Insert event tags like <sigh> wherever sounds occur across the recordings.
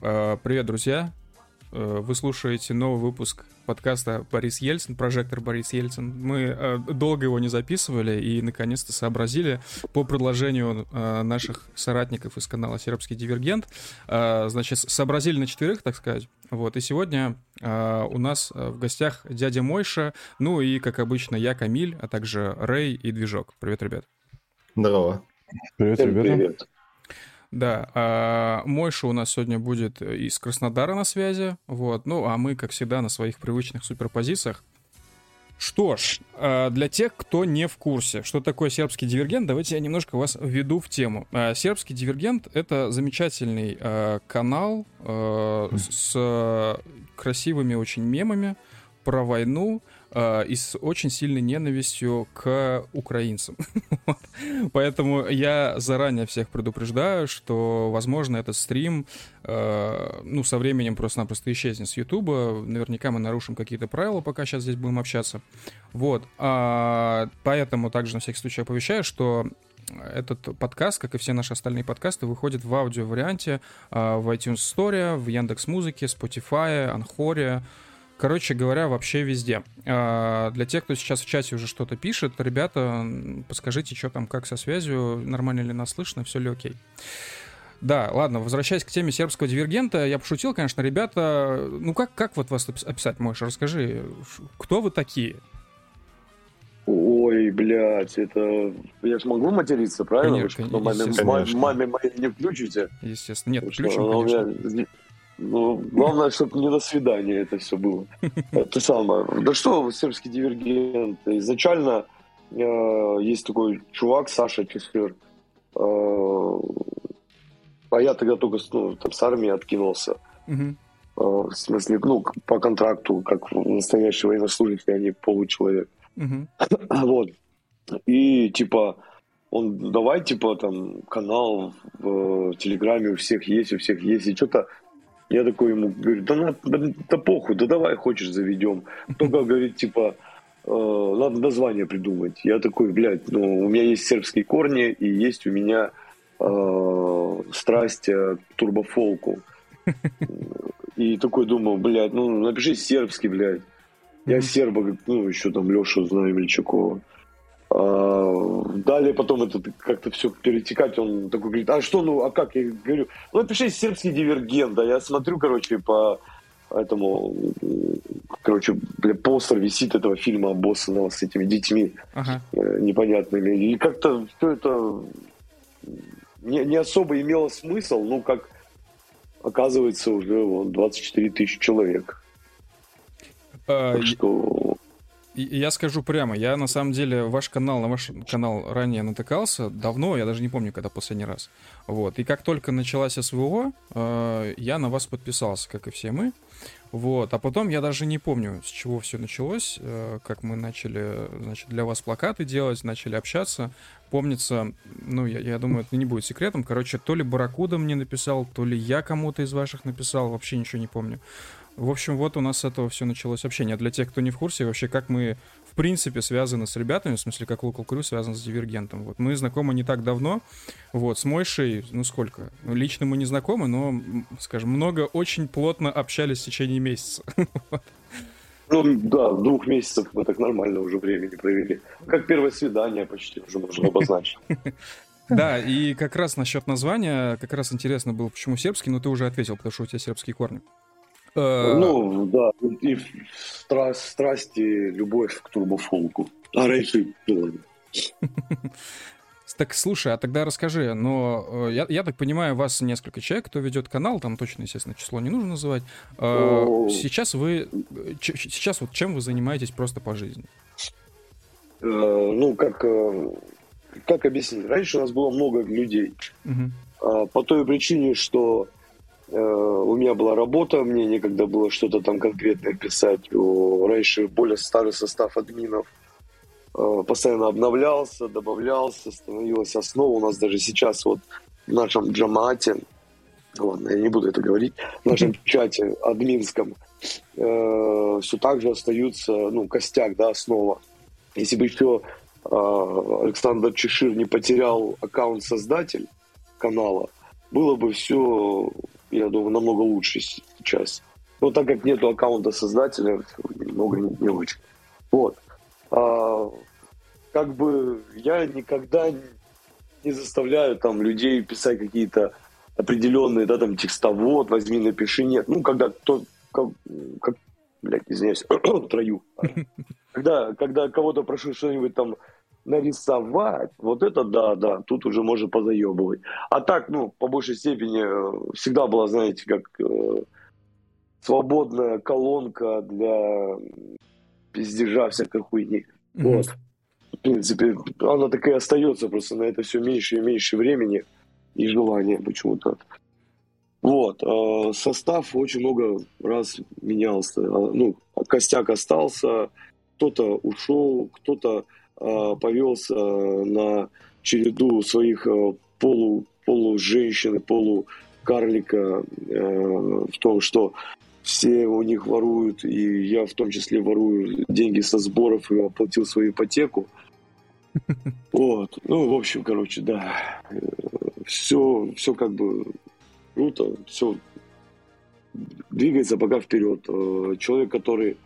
Э, привет, друзья! Э, вы слушаете новый выпуск подкаста «Борис Ельцин», прожектор Борис Ельцин. Мы э, долго его не записывали и, наконец-то, сообразили по предложению наших соратников из канала «Сербский дивергент». Значит, сообразили на четверых, так сказать. Вот, и сегодня у нас в гостях дядя Мойша, ну и, как обычно, я, Камиль, а также Рэй и Движок. Привет, ребят. Здорово. Привет, ребята. Привет. Да, а Мойша у нас сегодня будет из Краснодара на связи, вот, ну, а мы, как всегда, на своих привычных суперпозициях. Что ж, а, для тех, кто не в курсе, что такое сербский дивергент, давайте я немножко вас введу в тему. А, сербский дивергент — это замечательный а, канал с красивыми очень мемами про войну, э, и с очень сильной ненавистью к украинцам. <laughs> Поэтому я заранее всех предупреждаю, что, возможно, этот стрим, э, ну, со временем просто-напросто исчезнет с Ютуба. Наверняка мы нарушим какие-то правила, пока сейчас здесь будем общаться. Вот. А, поэтому также на всякий случай оповещаю, что этот подкаст, как и все наши остальные подкасты, выходит в аудио-варианте э, в iTunes Store, в Яндекс Музыке, Spotify, Анхоре, Короче говоря, вообще везде. А, для тех, кто сейчас в чате уже что-то пишет, ребята, подскажите, что там, как со связью, нормально ли нас слышно, все ли окей. Да, ладно, возвращаясь к теме сербского дивергента, я пошутил, конечно, ребята, ну как, как вот вас описать можешь? Расскажи, кто вы такие? Ой, блядь, это... Я же могу материться, правильно? Конечно, Вы что, маме, маме моей не включите? Естественно. Нет, включим, конечно. Меня... Ну, главное, чтобы не до свидания это все было. <laughs> Это самое. Да что, сербский дивергент. Изначально э, есть такой чувак, Саша Чесфер. Э, а я тогда только ну, там, с армии откинулся. Угу. Э, в смысле, ну, по контракту, как настоящий военнослужащий, а не получеловек. Угу. <clears throat> Вот. И, типа, он, давай, типа, там, канал в, в Телеграме у всех есть, у всех есть. И что-то я такой ему говорю, да, на, да, да похуй, да давай хочешь заведем. Только говорит, типа, э, надо название придумать. Я такой, блядь, ну, у меня есть сербские корни, и есть у меня э, страсть э, к турбофолку. И такой думаю, блядь, ну напиши сербский, блядь. Я серба, ну, еще там Лешу знаю Мельчакова. А, далее потом это как-то все перетекать, он такой говорит, а что, ну, а как? Я говорю, ну, напиши сербский дивергент, да, я смотрю, короче, по этому, короче, бля, постер висит этого фильма Боссонова с этими детьми ага. Э, непонятными, и как-то все это не, не особо имело смысл, ну, как оказывается уже вот, 24 тысячи человек. А, так что я скажу прямо, я на самом деле ваш канал, на ваш канал ранее натыкался давно, я даже не помню, когда последний раз. Вот. И как только началась СВО, э, я на вас подписался, как и все мы. Вот. А потом я даже не помню, с чего все началось, э, как мы начали, значит, для вас плакаты делать, начали общаться. Помнится, ну, я, я думаю, это не будет секретом. Короче, то ли Баракуда мне написал, то ли я кому-то из ваших написал, вообще ничего не помню. В общем, вот у нас с этого все началось общение. Для тех, кто не в курсе, вообще, как мы, в принципе, связаны с ребятами, в смысле, как Local Crew связан с Дивергентом. Вот мы знакомы не так давно. Вот, с Мойшей, ну сколько? Ну, лично мы не знакомы, но, скажем, много очень плотно общались в течение месяца. <laughs> Ну, да, двух месяцев мы так нормально уже времени провели. Как первое свидание почти уже можно обозначить. <laughs> Да, и как раз насчет названия, как раз интересно было, почему сербский, но ты уже ответил, потому что у тебя сербские корни. Э, ну, да, и страсть, страсти, любовь к турбофолку. А раньше Так, слушай, а тогда расскажи, но э, я, я так понимаю, вас несколько человек, кто ведет канал, там точно, естественно, число не нужно называть. Э, сейчас вы, сейчас вот чем вы занимаетесь просто по жизни? Ну, как, как объяснить? Раньше у нас было много людей. Угу. По той причине, что у меня была работа, мне некогда было что-то там конкретное писать. Раньше более старый состав админов э, постоянно обновлялся, добавлялся, становилась основа. У нас даже сейчас вот в нашем джамате, ладно, я не буду это говорить, в нашем <laughs> чате админском э, все так же остаются, ну, костяк, да, основа. Если бы еще Александр Чешир не потерял аккаунт создатель канала, было бы все я думаю, намного лучше сейчас. Но так как нету аккаунта создателя, много не, очень. Вот. А, как бы я никогда не заставляю там людей писать какие-то определенные, да, там, текстовод, возьми, напиши, нет. Ну, когда кто, как, как блядь, извиняюсь, <clears throat> трою. <laughs> Когда, когда кого-то прошу что-нибудь там нарисовать, вот это да, да, тут уже можно позаебывать. А так, ну, по большей степени э, всегда была, знаете, как э, свободная колонка для пиздежа всякой хуйни. Mm-hmm. Вот. В принципе, она такая остается, просто на это все меньше и меньше времени и желания почему-то. Вот. Э, состав очень много раз менялся. А, ну, костяк остался, кто-то ушел, кто-то повелся на череду своих э, полу, полуженщин, полукарлика в том, что все у них воруют, и я в том числе ворую деньги со сборов и оплатил свою ипотеку. <laughs> Вот. Ну, в общем, короче, да. Все, все как бы круто, все двигается пока вперед. Э, человек, который,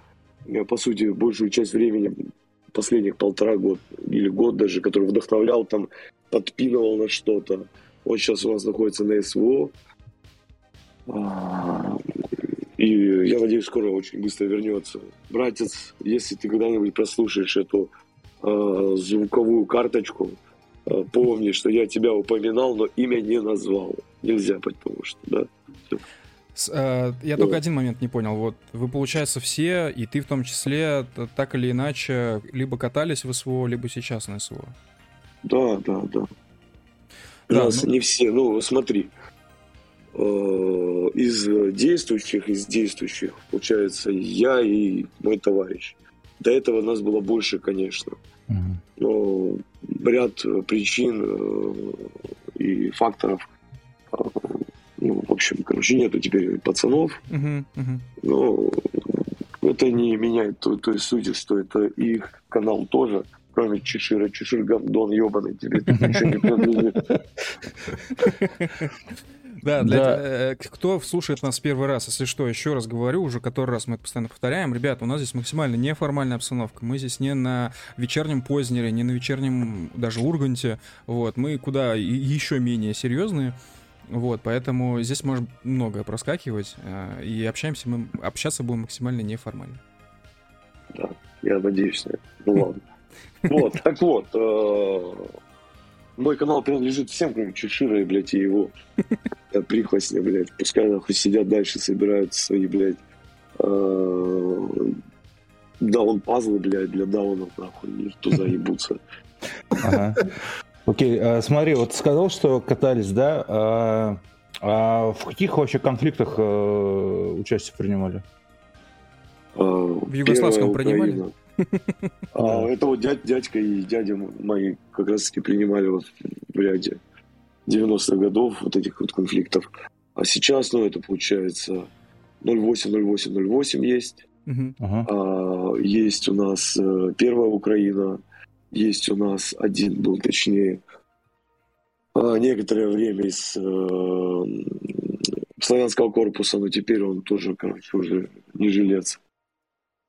э, по сути, большую часть времени, последних полтора года или год даже, который вдохновлял, там, подпинывал на что-то, он сейчас у нас находится на СВО. А, и я надеюсь, скоро очень быстро вернется. Братец, если ты когда-нибудь прослушаешь эту э, звуковую карточку, э, помни, что я тебя упоминал, но имя не назвал нельзя, потому что, да. С, э, я только один момент не понял. Вот вы, получается, все, и ты в том числе, так или иначе, либо катались в СВО, либо сейчас на СВО. Да, да, да. да Нас ну... не все. Ну, смотри. Э, из действующих, из действующих, получается, я и мой товарищ. До этого нас было больше, конечно. Но ряд причин э, и факторов ну, в общем, короче, нету теперь пацанов. Uh-huh, uh-huh. Но это не меняет той, той сути, что это их канал тоже, кроме Чешира. Чешир гандон ебаный, тебе <laughs> ничего не принадлежит. Да, для да. Э, кто слушает нас первый раз, если что, еще раз говорю, уже который раз мы это постоянно повторяем. Ребята, у нас здесь максимально неформальная обстановка. Мы здесь не на вечернем Познере, не на вечернем даже Урганте. Вот, мы куда еще менее серьезные. Вот, поэтому здесь может многое проскакивать, э, и общаемся мы, общаться будем максимально неформально. Да, я надеюсь на это. Ну ладно. Вот, так вот, э, мой канал принадлежит всем, кроме Чешира и, блядь, и его прихвостня, блядь. Пускай, нахуй, сидят дальше, собирают свои, блядь, э, даун-пазлы, блядь, для даунов, нахуй, и туда ебутся. Ага. Окей, а, смотри, вот сказал, что катались, да? А, а в каких вообще конфликтах а, участие принимали? В югославском принимали? <laughs> А, это вот дядь, дядька и дядя мои как раз таки принимали вот в ряде 90-х годов вот этих вот конфликтов. А сейчас, ну, это получается 08-08-08 есть. Uh-huh. А, есть у нас э, Первая Украина, есть у нас один был, точнее, а, некоторое время из э, славянского корпуса, но теперь он тоже, короче, уже не жилец.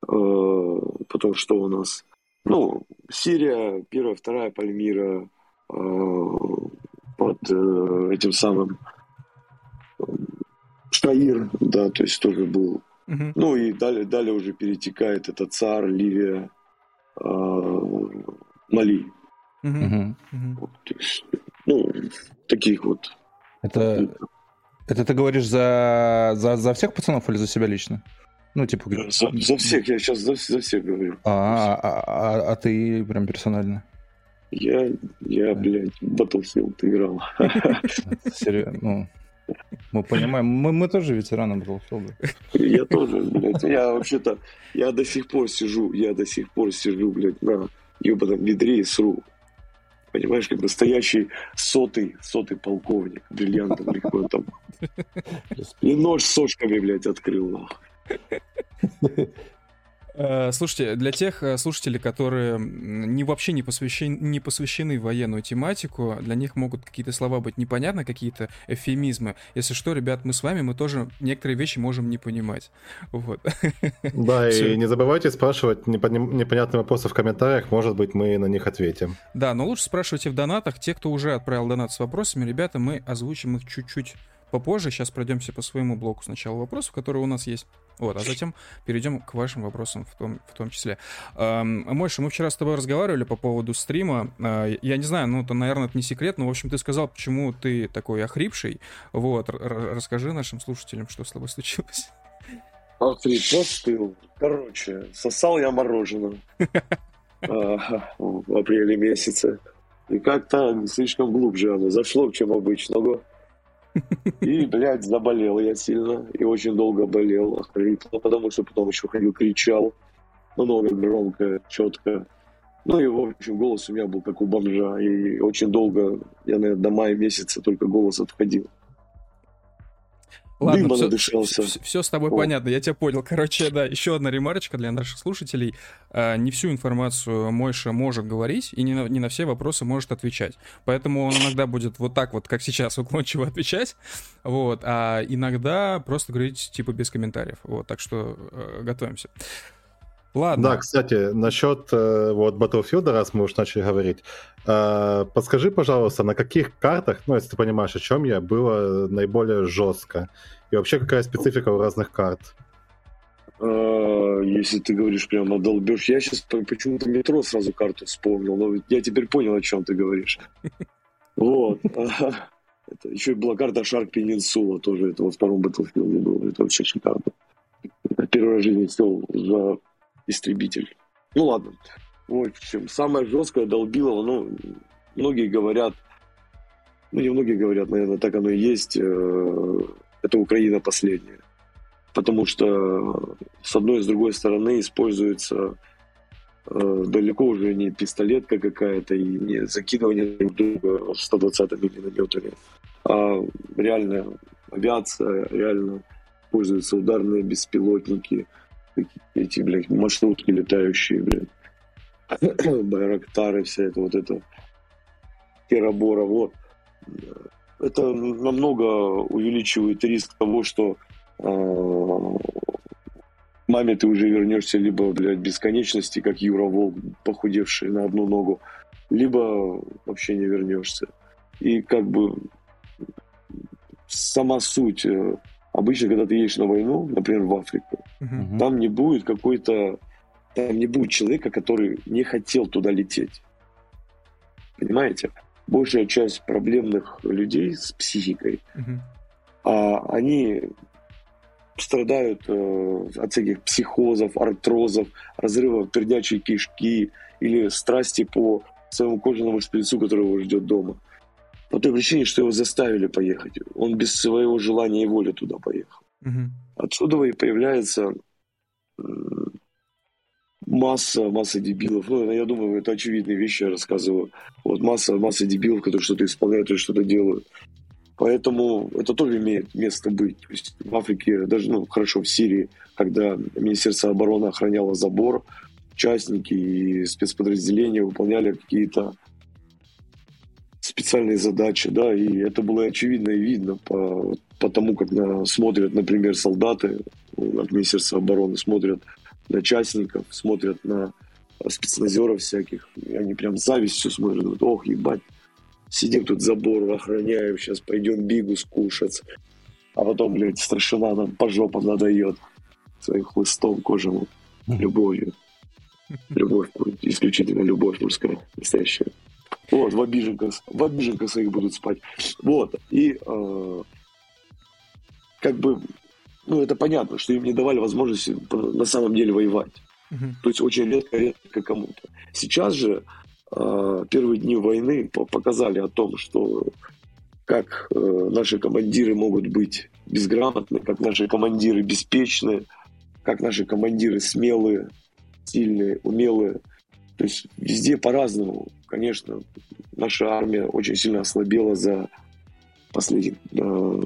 Э, потом что у нас? Ну, Сирия, первая, вторая Пальмира э, под э, этим самым Штаир, да, то есть тоже был. Uh-huh. Ну и далее, далее уже перетекает это царь, Ливия, Мали. Угу. Вот, есть, ну, таких вот. Это, это ты говоришь за, за, за всех пацанов или за себя лично? Ну, типа... За, за всех, я сейчас за, за всех говорю. А, а, а, а ты прям персонально? Я, я, блядь, Battlefield играл. Серьезно? Ну, мы понимаем, мы, мы тоже ветераны Battlefield. Я тоже, блядь. Я вообще-то, я до сих пор сижу, я до сих пор сижу, блядь, на ебаном ведре и сру. Понимаешь, как настоящий сотый, сотый полковник, бриллиантом там. <laughs> И нож с сошками, блядь, открыл, нахуй. <laughs> Э, слушайте, для тех э, слушателей, которые не, вообще не, посвящены, не посвящены военную тематику, для них могут какие-то слова быть непонятны, какие-то эфемизмы. Если что, ребят, мы с вами, мы тоже некоторые вещи можем не понимать. Вот. <laughs> Да, и не забывайте спрашивать непонятные вопросы в комментариях, может быть, мы на них ответим. Да, но лучше спрашивайте в донатах. Те, кто уже отправил донат с вопросами, ребята, мы озвучим их чуть-чуть попозже. Сейчас пройдемся по своему блоку сначала вопросов, которые у нас есть. Вот, а затем перейдем к вашим вопросам в том, в том числе. Эм, Мойша, мы вчера с тобой разговаривали по поводу стрима. Э, я не знаю, ну, это, наверное, это не секрет, но, в общем, ты сказал, почему ты такой охрипший. Вот, расскажи нашим слушателям, что с тобой случилось. Охрип, простыл. Короче, сосал я мороженое <laughs> в апреле месяце. И как-то слишком глубже оно зашло, чем обычно. И, блядь, заболел я сильно. И очень долго болел, охрипнул, потому что потом еще ходил, кричал. Много громко, четко. Ну и, в общем, голос у меня был как у бомжа. И очень долго, я, наверное, до мая месяца только голос отходил. Ладно, все, все, все, все с тобой О. понятно, я тебя понял. Короче, да, еще одна ремарочка для наших слушателей. А, не всю информацию Мойша может говорить и не на, не на все вопросы может отвечать. Поэтому он иногда будет вот так вот, как сейчас, уклончиво отвечать. Вот, а иногда просто говорить типа без комментариев. Вот, так что э, готовимся. Ладно. Да, кстати, насчет э, вот Battlefield, раз мы уж начали говорить, э, подскажи, пожалуйста, на каких картах, ну, если ты понимаешь, о чем я, было наиболее жестко? И вообще, какая специфика у разных карт? А, если ты говоришь прямо долбешь, я сейчас почему-то метро сразу карту вспомнил, но я теперь понял, о чем ты говоришь. <laughs> Вот. <laughs> Это еще и была карта Shark Peninsula, тоже это вот в втором Battlefield было, это вообще шикарно. Первый раз в жизни сел за истребитель. Ну ладно. В общем, самое жесткое долбилово, ну, многие говорят, ну, не многие говорят, наверное, так оно и есть, э, это Украина последняя. Потому что с одной и с другой стороны используется э, далеко уже не пистолетка какая-то и не закидывание друг друга 120-ми минометами, а реально авиация, реально используются ударные беспилотники – эти, блядь, маршрутки летающие, блядь. <coughs> Байрактары, вся это вот это. Терабора, вот. Это намного увеличивает риск того, что э, маме ты уже вернешься либо, блядь, бесконечности, как Юра Волк, похудевший на одну ногу, либо вообще не вернешься. И как бы сама суть э, Обычно, когда ты едешь на войну, например, в Африку, uh-huh. там не будет какой-то, там не будет человека, который не хотел туда лететь. Понимаете? Большая часть проблемных людей с психикой, uh-huh. а, они страдают э, от всяких психозов, артрозов, разрывов пердячей кишки или страсти по своему кожаному шприцу, который его ждет дома. По той причине, что его заставили поехать. Он без своего желания и воли туда поехал. Угу. Отсюда и появляется масса, масса дебилов. Ну, я думаю, это очевидные вещи я рассказываю. Вот масса, масса дебилов, которые что-то исполняют или что-то делают. Поэтому это тоже имеет место быть. То есть в Африке, даже ну, хорошо в Сирии, когда Министерство обороны охраняло забор, участники и спецподразделения выполняли какие-то специальные задачи, да, и это было очевидно и видно по, по тому, как на, смотрят, например, солдаты от Министерства обороны, смотрят на частников, смотрят на спецназеров всяких, и они прям с завистью смотрят, вот, ох, ебать, сидим тут забор охраняем, сейчас пойдем бигу скушать, а потом, блядь, старшина нам по жопам надает своим хлыстом кожаным, любовью. Любовь, исключительно любовь мужская, настоящая. Вот, в обиженках, в обиженках своих будут спать. Вот, и э, как бы, ну, это понятно, что им не давали возможности на самом деле воевать. Uh-huh. То есть очень редко, редко кому-то. Сейчас же э, первые дни войны показали о том, что как э, наши командиры могут быть безграмотны, как наши командиры беспечны, как наши командиры смелые, сильные, умелые. То есть везде по-разному. Конечно, наша армия очень сильно ослабела за последние э,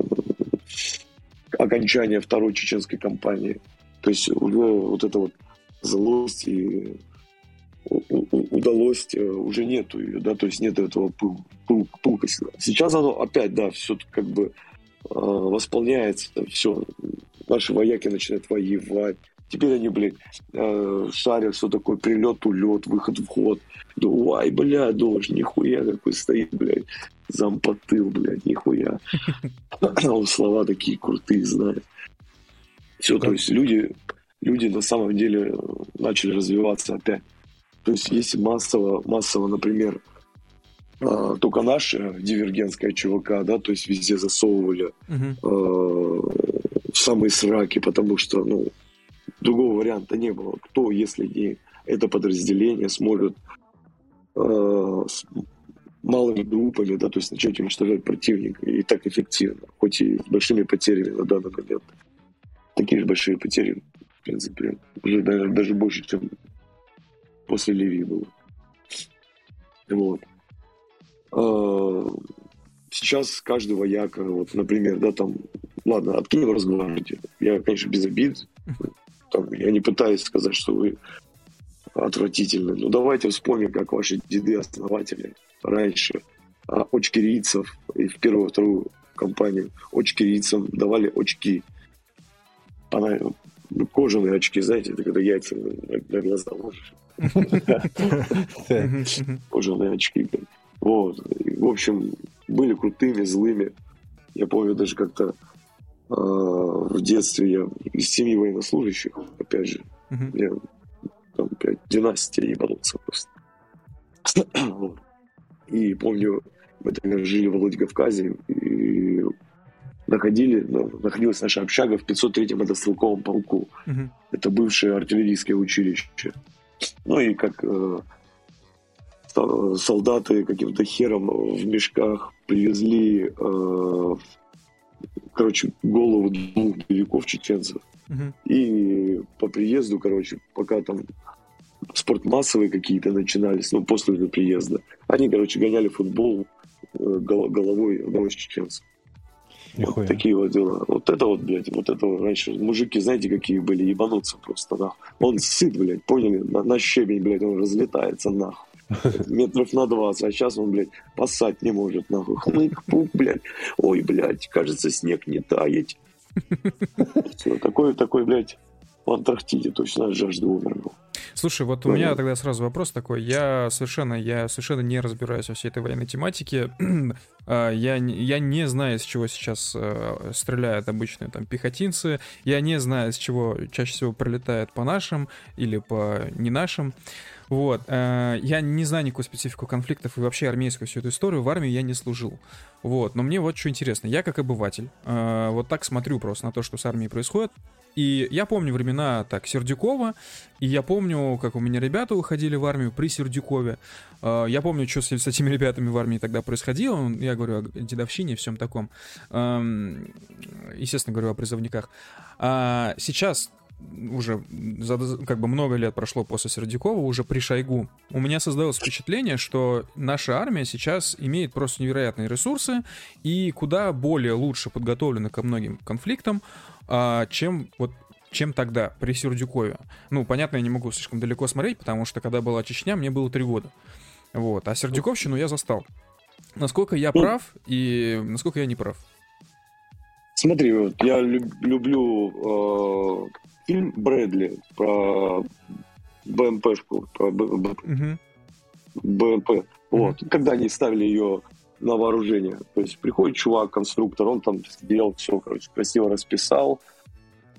окончание второй чеченской кампании. То есть вот это вот злость и удалось уже нету ее, да, то есть нет этого пыл, пыл. Сейчас оно опять, да, все как бы э, восполняется, все, наши вояки начинают воевать, Теперь они, блядь, э, шарят, что такое прилет, улет, выход, вход. Да, ой, бля, дождь, нихуя какой стоит, блядь, зампотыл, блядь, нихуя. Слова такие крутые знает. Все, то есть люди, люди на самом деле начали развиваться опять. То есть если массово, массово, например, а, только наша дивергентская ЧВК, да, то есть везде засовывали э, в самые сраки, потому что, ну, другого варианта не было. Кто, если не это подразделение, сможет э, с малыми группами, да, то есть начать уничтожать противника и так эффективно, хоть и с большими потерями на данный момент. Такие же большие потери, в принципе, уже даже, даже больше, чем после Ливии было. Вот. А, сейчас каждый вояка, вот, например, да, там, ладно, откинем разговор. Я, конечно, без обид, там, я не пытаюсь сказать, что вы отвратительны. Но давайте вспомним, как ваши деды-основатели раньше а, очкирийцев и в первую, вторую компанию очкирийцам давали очки. Она, ну, кожаные очки, знаете, это когда яйца на, глаза ложишь. <laughs> Кожаные очки. Вот. В общем, были крутыми, злыми. Я помню даже как-то в детстве я из семьи военнослужащих, опять же, uh-huh. я там, опять, династия ебанулся просто. <clears throat> И помню, мы тогда жили в Владикавказе и находили, ну, находилась наша общага в 503-м мотострелковом полку. Uh-huh. Это бывшее артиллерийское училище. Ну и как э, солдаты каким-то хером в мешках привезли э, короче, голову двух боевиков чеченцев. Uh-huh. И по приезду, короче, пока там спортмассовые какие-то начинались, ну, после уже приезда, они, короче, гоняли футбол э, головой одного из чеченцев. Вот такие вот дела. Вот это вот, блядь, вот это вот раньше мужики, знаете, какие были, ебануться просто, да. Он сыт, блядь, поняли? На, на щебень, блядь, он разлетается, нахуй метров на 20, а сейчас он, блядь, поссать не может, нахуй. Хмык, пук, блядь. Ой, блядь, кажется, снег не тает. Все, такой, такой, блядь, в Антарктиде точно от жажды умер. Слушай, вот у меня тогда сразу вопрос такой. Я совершенно, я совершенно не разбираюсь во всей этой военной тематике. <clears throat> А, я, я не знаю, с чего сейчас э, стреляют обычные там пехотинцы. Я не знаю, с чего чаще всего прилетает по нашим или по не нашим. Вот. Э, я не знаю никакую специфику конфликтов и вообще армейскую всю эту историю. В армии я не служил. Вот. Но мне вот что интересно. Я как обыватель э, вот так смотрю просто на то, что с армией происходит. И я помню времена так Сердюкова, и я помню, как у меня ребята уходили в армию при Сердюкове. Э, я помню, что с, этими ребятами в армии тогда происходило. Я говорю о дедовщине и всем таком. Эм, естественно, говорю о призывниках. А сейчас уже как бы много лет прошло после Сердюкова, уже при Шойгу, у меня создалось впечатление, что наша армия сейчас имеет просто невероятные ресурсы и куда более лучше подготовлена ко многим конфликтам, а, чем вот чем тогда, при Сердюкове. Ну, понятно, я не могу слишком далеко смотреть, потому что когда была Чечня, мне было три года. Вот. А Сердюковщину я застал. Насколько я ну, прав и насколько я не прав? Смотри, вот я люб, люблю э, фильм Брэдли про БМПшку, про БМП. Вот. Когда они ставили ее на вооружение. То есть приходит чувак, конструктор, он там сделал все, короче, красиво расписал.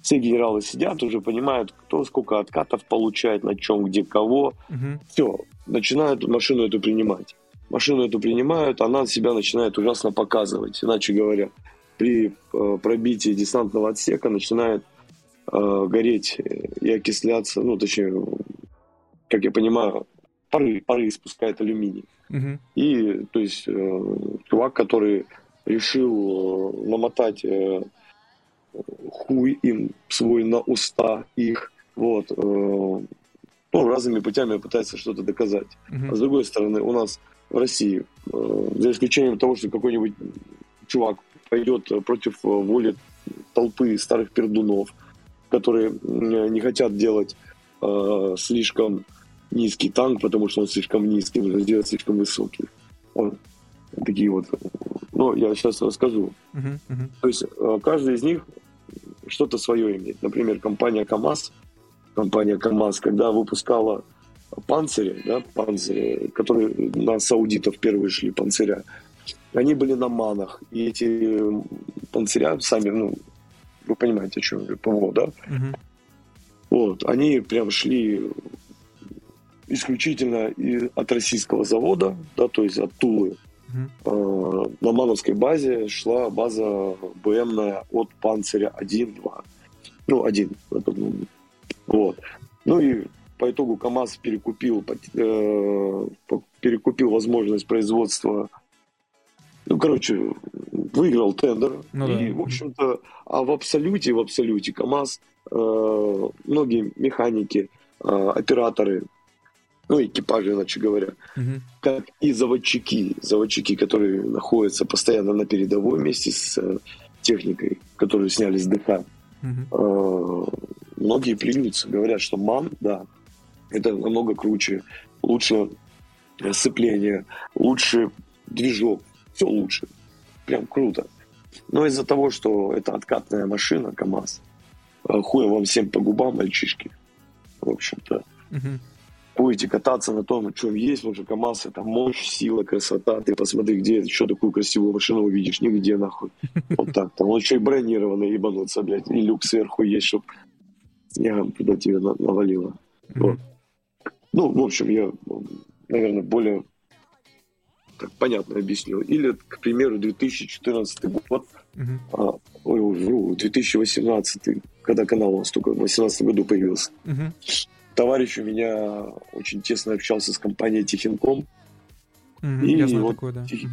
Все генералы сидят, уже понимают, кто сколько откатов получает, на чем, где, кого. Uh-huh. Все, начинают машину эту принимать. Машину эту принимают, она себя начинает ужасно показывать. Иначе говоря, при э, пробитии десантного отсека начинает э, гореть и окисляться, ну, точнее, как я понимаю, пары, пары испускает алюминий. Угу. И, то есть, э, чувак, который решил э, намотать э, хуй им свой на уста их, вот, э, ну, разными путями пытается что-то доказать. Угу. А с другой стороны, у нас в России, э, за исключением того, что какой-нибудь чувак пойдет против воли толпы старых пердунов, которые не хотят делать э, слишком низкий танк, потому что он слишком низкий, нужно сделать слишком высокий. Он, такие вот. Ну, я сейчас расскажу. Uh-huh, uh-huh. То есть э, каждый из них что-то свое имеет. Например, компания КАМАЗ, компания КАМАЗ, когда выпускала панцири, да, панцири, которые на саудитов первые шли панциря, они были на манах. И эти панциря сами, ну, вы понимаете, о чем я, ПВО, да? Uh-huh. Вот, они прям шли исключительно от российского завода, да, то есть от Тулы. Uh-huh. На Мановской базе шла база БМная от Панциря 1-2. Ну, один. Вот. Ну и по итогу КАМАЗ перекупил, э, перекупил возможность производства ну, короче, выиграл тендер. Ну, и, да. в общем-то, а в абсолюте, в абсолюте КАМАЗ, э, многие механики, э, операторы, ну, экипажи, иначе говоря, угу. как и заводчики, заводчики, которые находятся постоянно на передовой вместе с э, техникой, которую сняли с ДК, угу. э, многие плюются, говорят, что МАН, да, это намного круче, лучше сцепление, лучше движок, все лучше. Прям круто. Но из-за того, что это откатная машина, КАМАЗ, э, хуя вам всем по губам, мальчишки. В общем-то. Угу. Будете кататься на том, чем есть, потому что КАМАЗ это мощь, сила, красота. Ты посмотри, где еще такую красивую машину увидишь. Нигде, нахуй. <laughs> Вот так. Там он еще и бронированный, ебануться, блядь. И люк сверху есть, чтобы снегом туда тебе навалило. Вот. Ну, в общем, я, наверное, более так понятно объяснил. Или, к примеру, 2014 год, uh-huh. а, ой, 2018, когда канал у нас только в 2018 году появился. Uh-huh. Товарищ у меня очень тесно общался с компанией Тихинком. И Я знаю вот такое, да. Тих... Uh-huh.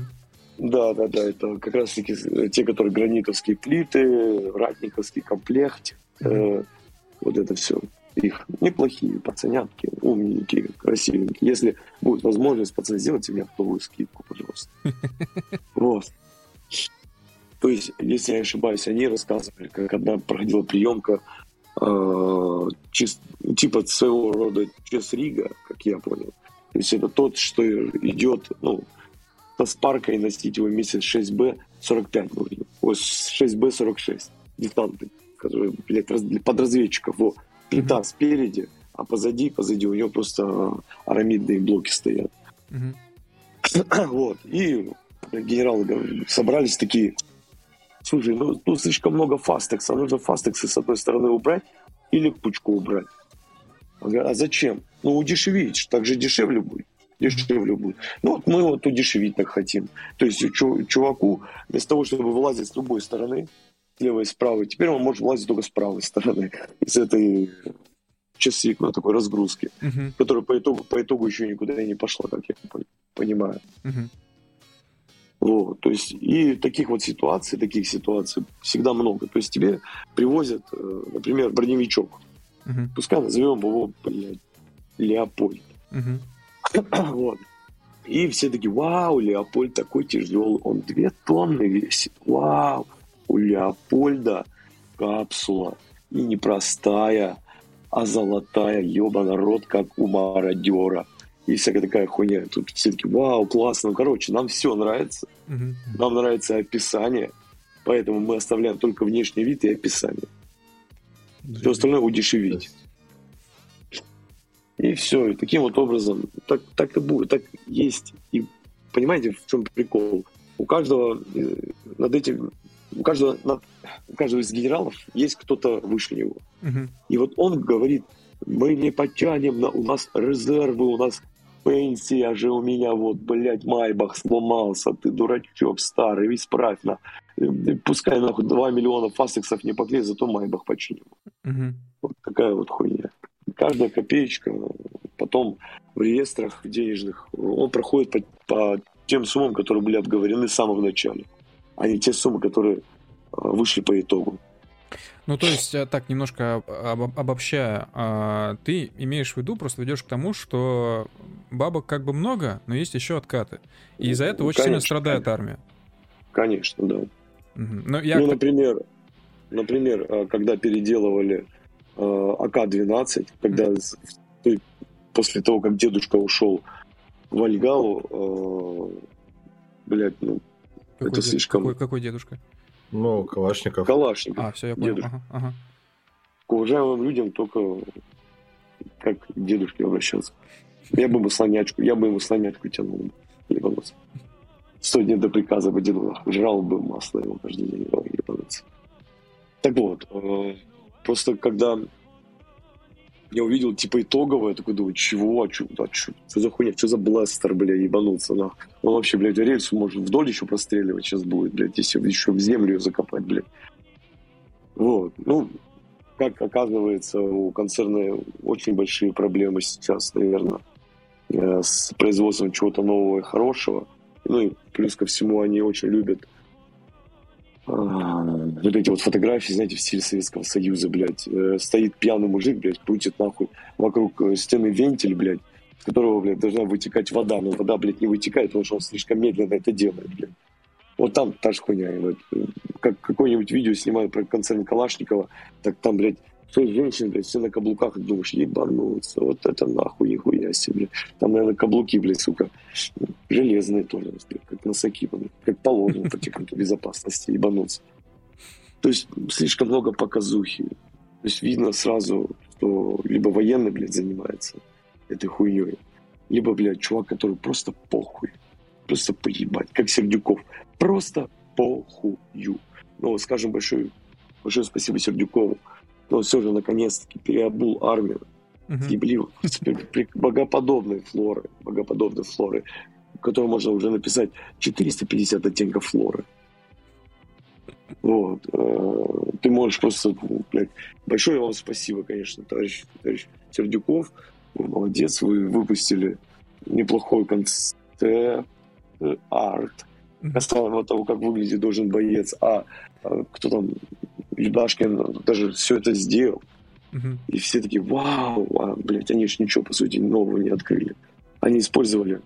Да, да, да, это как раз таки те, которые гранитовские плиты, ратниковский комплект, uh-huh. э, вот это все их неплохие пацанятки, умненькие, красивенькие. Если будет возможность, пацаны, сделайте мне оптовую скидку, пожалуйста. <laughs> Вот. То есть, если я не ошибаюсь, они рассказывали, как одна проходила приемка э, типа своего рода чес-рига, как я понял. То есть это тот, что идет, ну, с паркой носить его месяц 6Б 45 нужно. Ой, 6Б 46. Дистанты, которые, блядь, под разведчиков. Во плита спереди, а позади, позади у него просто арамидные блоки стоят. <clears throat> Вот. И генералы собрались такие, слушай, ну, ну слишком много фастекса, нужно фастексы с одной стороны убрать или пучку убрать. Он говорит, а зачем? Ну, удешевить, так же дешевле будет. Дешевле будет. Ну, вот мы вот удешевить так хотим. То есть чуваку вместо того, чтобы вылазить с любой стороны, левой и с правой. Теперь он может влазить только с правой стороны из этой часы на такой разгрузки, uh-huh. которая по итогу, по итогу еще никуда и не пошла, как я понимаю. Uh-huh. Вот, то есть и таких вот ситуаций, таких ситуаций всегда много. То есть тебе привозят, э, например, броневичок. Uh-huh. Пускай назовем его, блядь, Леопольд. Uh-huh. <clears throat> вот. И все такие, вау, Леопольд такой тяжелый, он две тонны весит, вау у Леопольда капсула. И не простая, а золотая, ебаный рот, как у мародера. И всякая такая хуйня. Тут все таки вау, классно. Ну, короче, нам все нравится. Угу. Нам нравится описание. Поэтому мы оставляем только внешний вид и описание. Все остальное удешевить. И все. И таким вот образом, так, так и будет, так есть. И понимаете, в чем прикол? У каждого э, над этим у каждого, у каждого из генералов есть кто-то выше него. Uh-huh. И вот он говорит, мы не потянем, у нас резервы, у нас пенсия же у меня, вот, блядь, Майбах сломался, ты дурачок старый, исправь на. Пускай нахуй 2 миллиона фастексов не поклеит, зато Майбах починим. Uh-huh. Вот такая вот хуйня. Каждая копеечка потом в реестрах денежных, он проходит по, по тем суммам, которые были обговорены с самого начала а не те суммы, которые э, вышли по итогу. Ну, то есть, э, так, немножко обобщая, а, ты имеешь в виду, просто ведешь к тому, что бабок как бы много, но есть еще откаты. И из-за этого очень конечно, сильно страдает конечно. армия. Конечно, да. Угу. Но я... Ну, например, например, э, когда переделывали э, АК-12, когда mm-hmm. после того, как дедушка ушел в Альгалу, э, блядь, ну, какой это дед... слишком... Какой, какой дедушка? Ну, Калашников. Калашников. А, все, я понял. Ага, ага. К уважаемым людям только как к дедушке обращаться. Я бы ему слонячку, я бы ему слонячку тянул. Ебануться. Сто дней до приказа бы деду жрал бы масло его каждый день. Ебануться. Так вот, э, просто когда я увидел, типа, итоговое, такой думаю, чего, а что, а что, что за хуйня, что за бластер, бля, ебанулся, на. Он вообще, блядь, рельсу может вдоль еще простреливать сейчас будет, блядь, если еще в землю закопать, блядь. Вот, ну, как оказывается, у концерна очень большие проблемы сейчас, наверное, э, с производством чего-то нового и хорошего. Ну и плюс ко всему они очень любят вот эти вот фотографии, знаете, в стиле Советского Союза, блядь. Э, стоит пьяный мужик, блядь, крутит нахуй вокруг э, стены вентиль, блядь, с которого, блядь, должна вытекать вода. Но вода, блядь, не вытекает, потому что он слишком медленно это делает, блядь. Вот там та же хуйня. Вот, как какое-нибудь видео снимают про концерн Калашникова, так там, блядь, шесть женщин, блядь, все на каблуках, и думаешь, ебануться, вот это нахуй, нихуя себе. Там, наверное, каблуки, блядь, сука, железные тоже, блядь, как носаки, блядь, как положено по технике безопасности, ебануться. То есть слишком много показухи. То есть видно сразу, что либо военный, блядь, занимается этой хуйней, либо, блядь, чувак, который просто похуй. Просто поебать, как Сердюков. Просто похую. Ну, скажем большое, большое спасибо Сердюкову но все же наконец-таки переобул армию. Uh-huh. <laughs> богоподобной флоры, богоподобной флоры, в которой можно уже написать 450 оттенков флоры. Вот. Э, ты можешь просто, блядь, большое вам спасибо, конечно, товарищ, товарищ Сердюков. Вы молодец, вы выпустили неплохой концерт, арт, касаемо того, как выглядит должен боец, а, а кто там Юдашкин даже все это сделал. Uh-huh. И все такие, вау, а, блядь, они же ничего, по сути, нового не открыли. Они использовали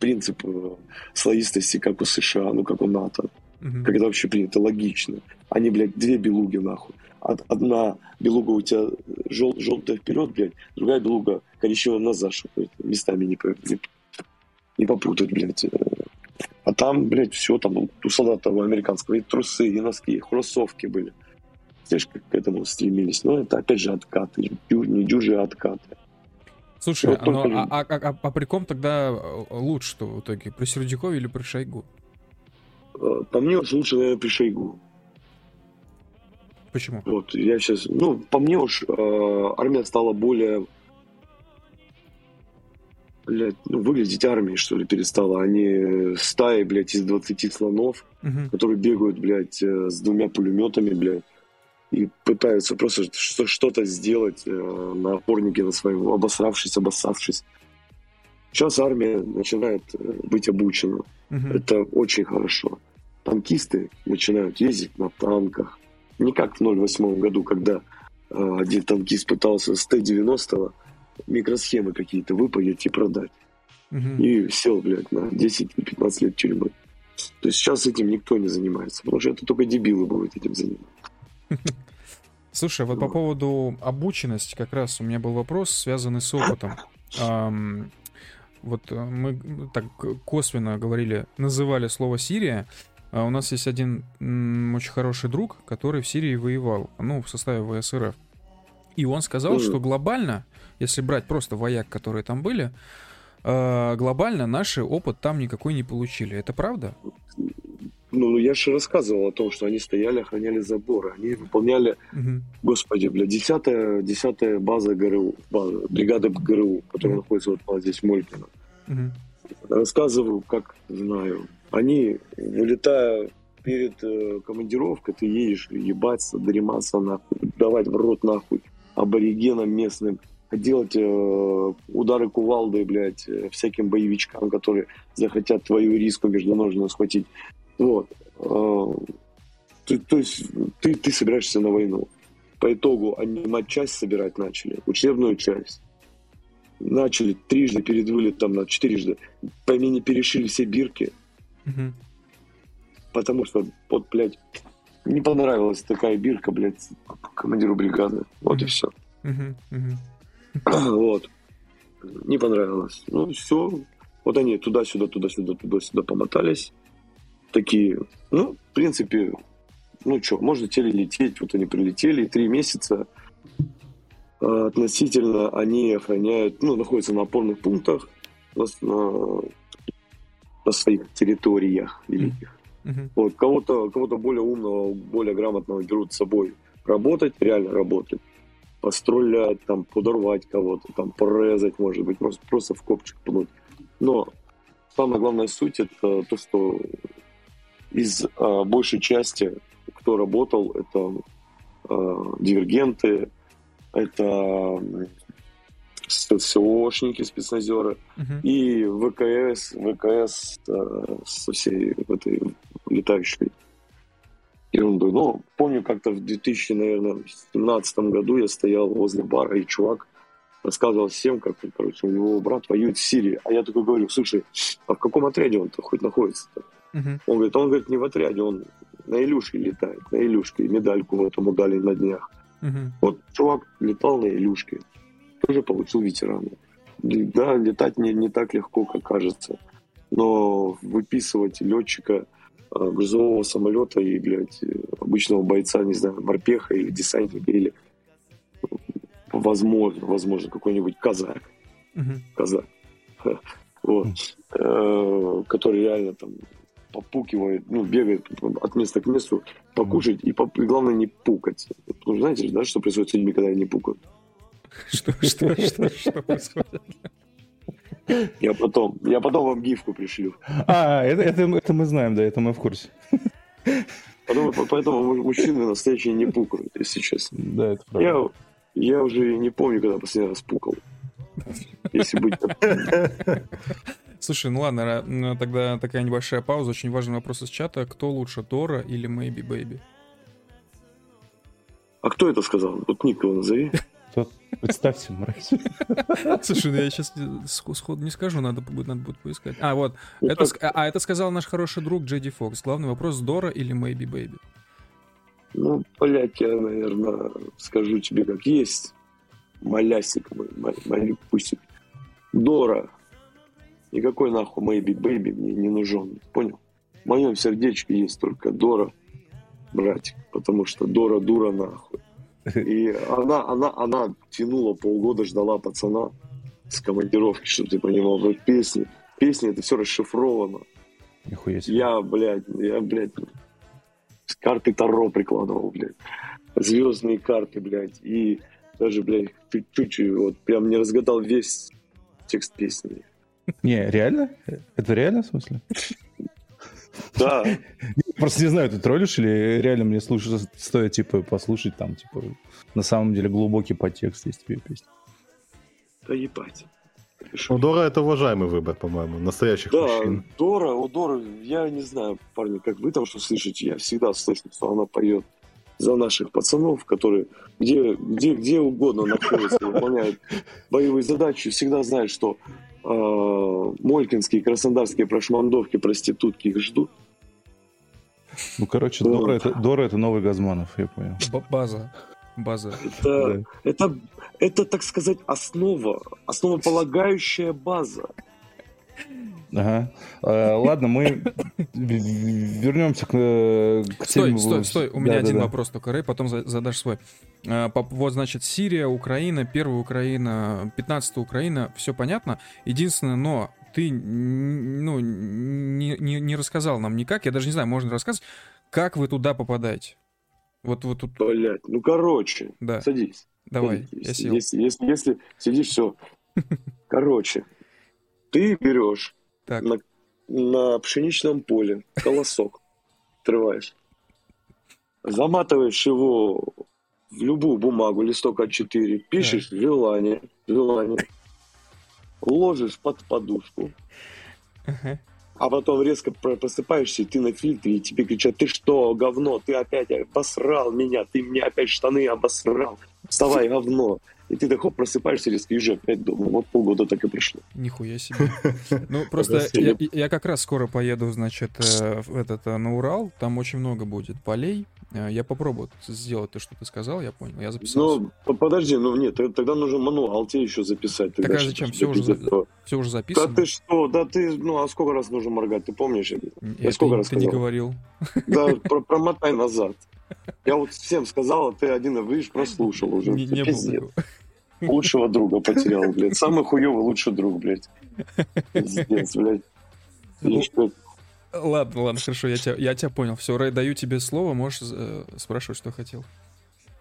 принцип э, слоистости, как у США, ну, как у НАТО. Uh-huh. Это вообще принято, логично. Они, блядь, две белуги, нахуй. Одна белуга у тебя жел, желтая вперед, блядь, другая белуга коричневая назад, чтобы местами не, не, не попутать, блядь, э, а там, блядь, все, там у солдата у американского и трусы, и носки, и кроссовки были. Знаешь, как к этому стремились. Но это, опять же, откаты. Не дюжи, а откаты. Слушай, вот ну, а, а, а, а при ком тогда э, лучше что в итоге? При Сердюкове или при Шойгу? Э, по мне уж лучше, наверное, при Шойгу. Почему? Вот, я сейчас... Ну, по мне уж э, армия стала более блядь, ну, выглядеть армией, что ли, перестала. Они стаи, блядь, из 20 слонов, uh-huh. которые бегают, блядь, э, с двумя пулеметами, блядь, и пытаются просто что-то сделать э, на опорнике на своем, обосравшись, обоссавшись. Сейчас армия начинает э, быть обучена. Uh-huh. Это очень хорошо. Танкисты начинают ездить на танках. Не как в 08 году, когда э, один танкист пытался с Т-90 микросхемы какие-то выпаять и продать. Угу. И сел, блядь, на 10-15 лет тюрьмы. То есть сейчас этим никто не занимается, потому что это только дебилы будут этим заниматься. <laughs> Слушай, вот по поводу обученности как раз у меня был вопрос, связанный с опытом. <coughs> Вот э, мы так косвенно говорили, называли слово Сирия. А у нас есть один очень хороший друг, который в Сирии воевал, ну, в составе ВСРФ. И он сказал, что глобально если брать просто вояк, которые там были, э, глобально наши опыт там никакой не получили. Это правда? Ну, я же рассказывал о том, что они стояли, охраняли заборы. Они выполняли, угу. господи, бля, десятая, десятая база ГРУ, база, бригада ГРУ, которая угу. находится вот здесь, в Молькино. Угу. Рассказываю, как знаю. Они, вылетая перед э, командировкой, ты едешь ебаться, дорематься нахуй, давать в рот нахуй аборигенам местным, делать э, удары кувалдой, блядь, э, всяким боевичкам, которые захотят твою риску междуножную схватить. Вот. Э, то, то есть ты, ты собираешься на войну. По итогу они матчасть собирать начали, учебную часть. Начали трижды перед вылетом, на четырежды. По мне перешили все бирки. Угу. Потому что, вот, блядь, не понравилась такая бирка, блядь, командиру бригады. Вот и все. <clears throat> Вот. Не понравилось. Ну, все. Вот они туда-сюда, туда-сюда, туда-сюда помотались. Такие, ну, в принципе, ну что, можно лететь. Вот они прилетели, три месяца а, относительно они охраняют, ну, находятся на опорных пунктах на, на, на своих территориях великих. Mm-hmm. Вот, кого-то, кого-то более умного, более грамотного берут с собой работать, реально работать. Пострелять, там, подорвать кого-то, там, порезать, может быть, просто, просто в копчик пнуть. Но самая главная суть это то, что из а, большей части, кто работал, это а, дивергенты, это СОшники, спецназеры uh-huh. и ВКС, ВКС э, со всей этой летающей ерундой. Но помню, как-то в 2017 году я стоял возле бара, и чувак рассказывал всем, как, короче, у него брат воюет в Сирии. А я такой говорю, слушай, а в каком отряде он-то хоть находится-то? Uh-huh. Он говорит, он говорит, не в отряде, он на Илюшке летает, на Илюшке, медальку этому дали на днях. Uh-huh. Вот чувак летал на Илюшке, тоже получил ветерана. Да, летать не, не так легко, как кажется. Но выписывать летчика грузового самолета и, блядь, обычного бойца, не знаю, морпеха или десантника, или возможно, возможно, какой-нибудь казак. Uh-huh. Казак. <laughs> Вот. Uh-huh. Который реально там попукивает, ну, бегает от места к месту, покушать и, и главное не пукать. Потому что знаете, да, что происходит с людьми, когда они пукают? <laughs> Что, что, что, что происходит? Я потом, я потом вам гифку пришлю. А, это, это, это мы знаем, да, это мы в курсе. Поэтому, поэтому мужчины настоящие не пукают, если честно. Да, это правда. Я, я уже не помню, когда последний раз пукал. Если быть... Слушай, ну ладно, ну, тогда такая небольшая пауза. Очень важный вопрос из чата. Кто лучше, Тора или Maybe Baby? А кто это сказал? Вот ник его назови. Представьте, мразь. Слушай, ну я сейчас сходу не скажу, надо будет, надо будет поискать. А, вот. Ну, это, а это сказал наш хороший друг Джеди Фокс. Главный вопрос, Дора или Maybe Baby? Ну, блядь, я, наверное, скажу тебе как есть. Малясик мой, малюпусик. Дора. Никакой нахуй Maybe Baby мне не нужен. Понял? В моем сердечке есть только Дора, братик. Потому что Дора дура нахуй. И она, она, она тянула полгода, ждала пацана с командировки, чтобы ты понимал, вот песни. Песни это все расшифровано. Нихуя себе. Я, блядь, я, блядь, карты Таро прикладывал, блядь. Звездные карты, блядь. И даже, блядь, чуть-чуть, вот прям не разгадал весь текст песни. Не, реально? Это реально в смысле? Да. <laughs> Просто не знаю, ты троллишь или реально мне слушать, стоит, типа, послушать там, типа, на самом деле глубокий подтекст есть в ее песне. Да ебать. Ну, Дора это уважаемый выбор, по-моему, настоящих да, мужчин. Дора, у Дора, я не знаю, парни, как вы там что слышите, я всегда слышу, что она поет за наших пацанов, которые где, где, где угодно находятся, выполняют боевые задачи, всегда знают, что Молькинские, Краснодарские прошмандовки, проститутки их ждут. Ну, короче, да. Дора, это, Дора это новый Газманов, я понял. База. База. Это, да. это, это, так сказать, основа, основополагающая база. Ага. А, ладно, мы вернемся к, к Стой, теме... стой, стой. У да, меня да, один да. вопрос только, Рэй, потом задашь свой. А, вот, значит, Сирия, Украина, первая Украина, 15 Украина, все понятно. Единственное, но ты ну, не, не, не рассказал нам никак, я даже не знаю, можно рассказать, как вы туда попадаете? Вот, вот тут. Блять, ну короче, да. садись. Давай, садись. я сел. Если, если, если сидишь, все. <laughs> Короче, ты берешь на, на пшеничном поле. Колосок, <laughs> отрываешь, заматываешь его в любую бумагу, листок А4, пишешь да. желание, желание, ложишь под подушку, а потом резко просыпаешься, и ты на фильтре, и тебе кричат, ты что, говно, ты опять обосрал меня, ты мне опять штаны обосрал, вставай, говно. И ты так хоп, просыпаешься резко, езжай опять дома. Вот полгода так и прошло. Нихуя себе. Ну, <laughs> просто я, как раз скоро поеду, значит, э, этот, э, на Урал. Там очень много будет полей. Э, я попробую сделать то, что ты сказал, я понял. Я записал. Ну, подожди, ну нет, тогда нужен мануал тебе еще записать. Так а зачем? Все уже, все уже записано? Да ты что? Да ты, ну а сколько раз нужно моргать? Ты помнишь? Я, я сколько раз сказал? Ты не говорил. Да, <laughs> промотай назад. Я вот всем сказал, а ты один, видишь, прослушал уже. Не, не был Лучшего друга потерял, блядь. Самый хуёвый лучший друг, блядь. Пиздец, блядь. Ну, ладно, ладно, хорошо, я тебя, я тебя понял. Все, Рэй, даю тебе слово, можешь э, спрашивать, что хотел.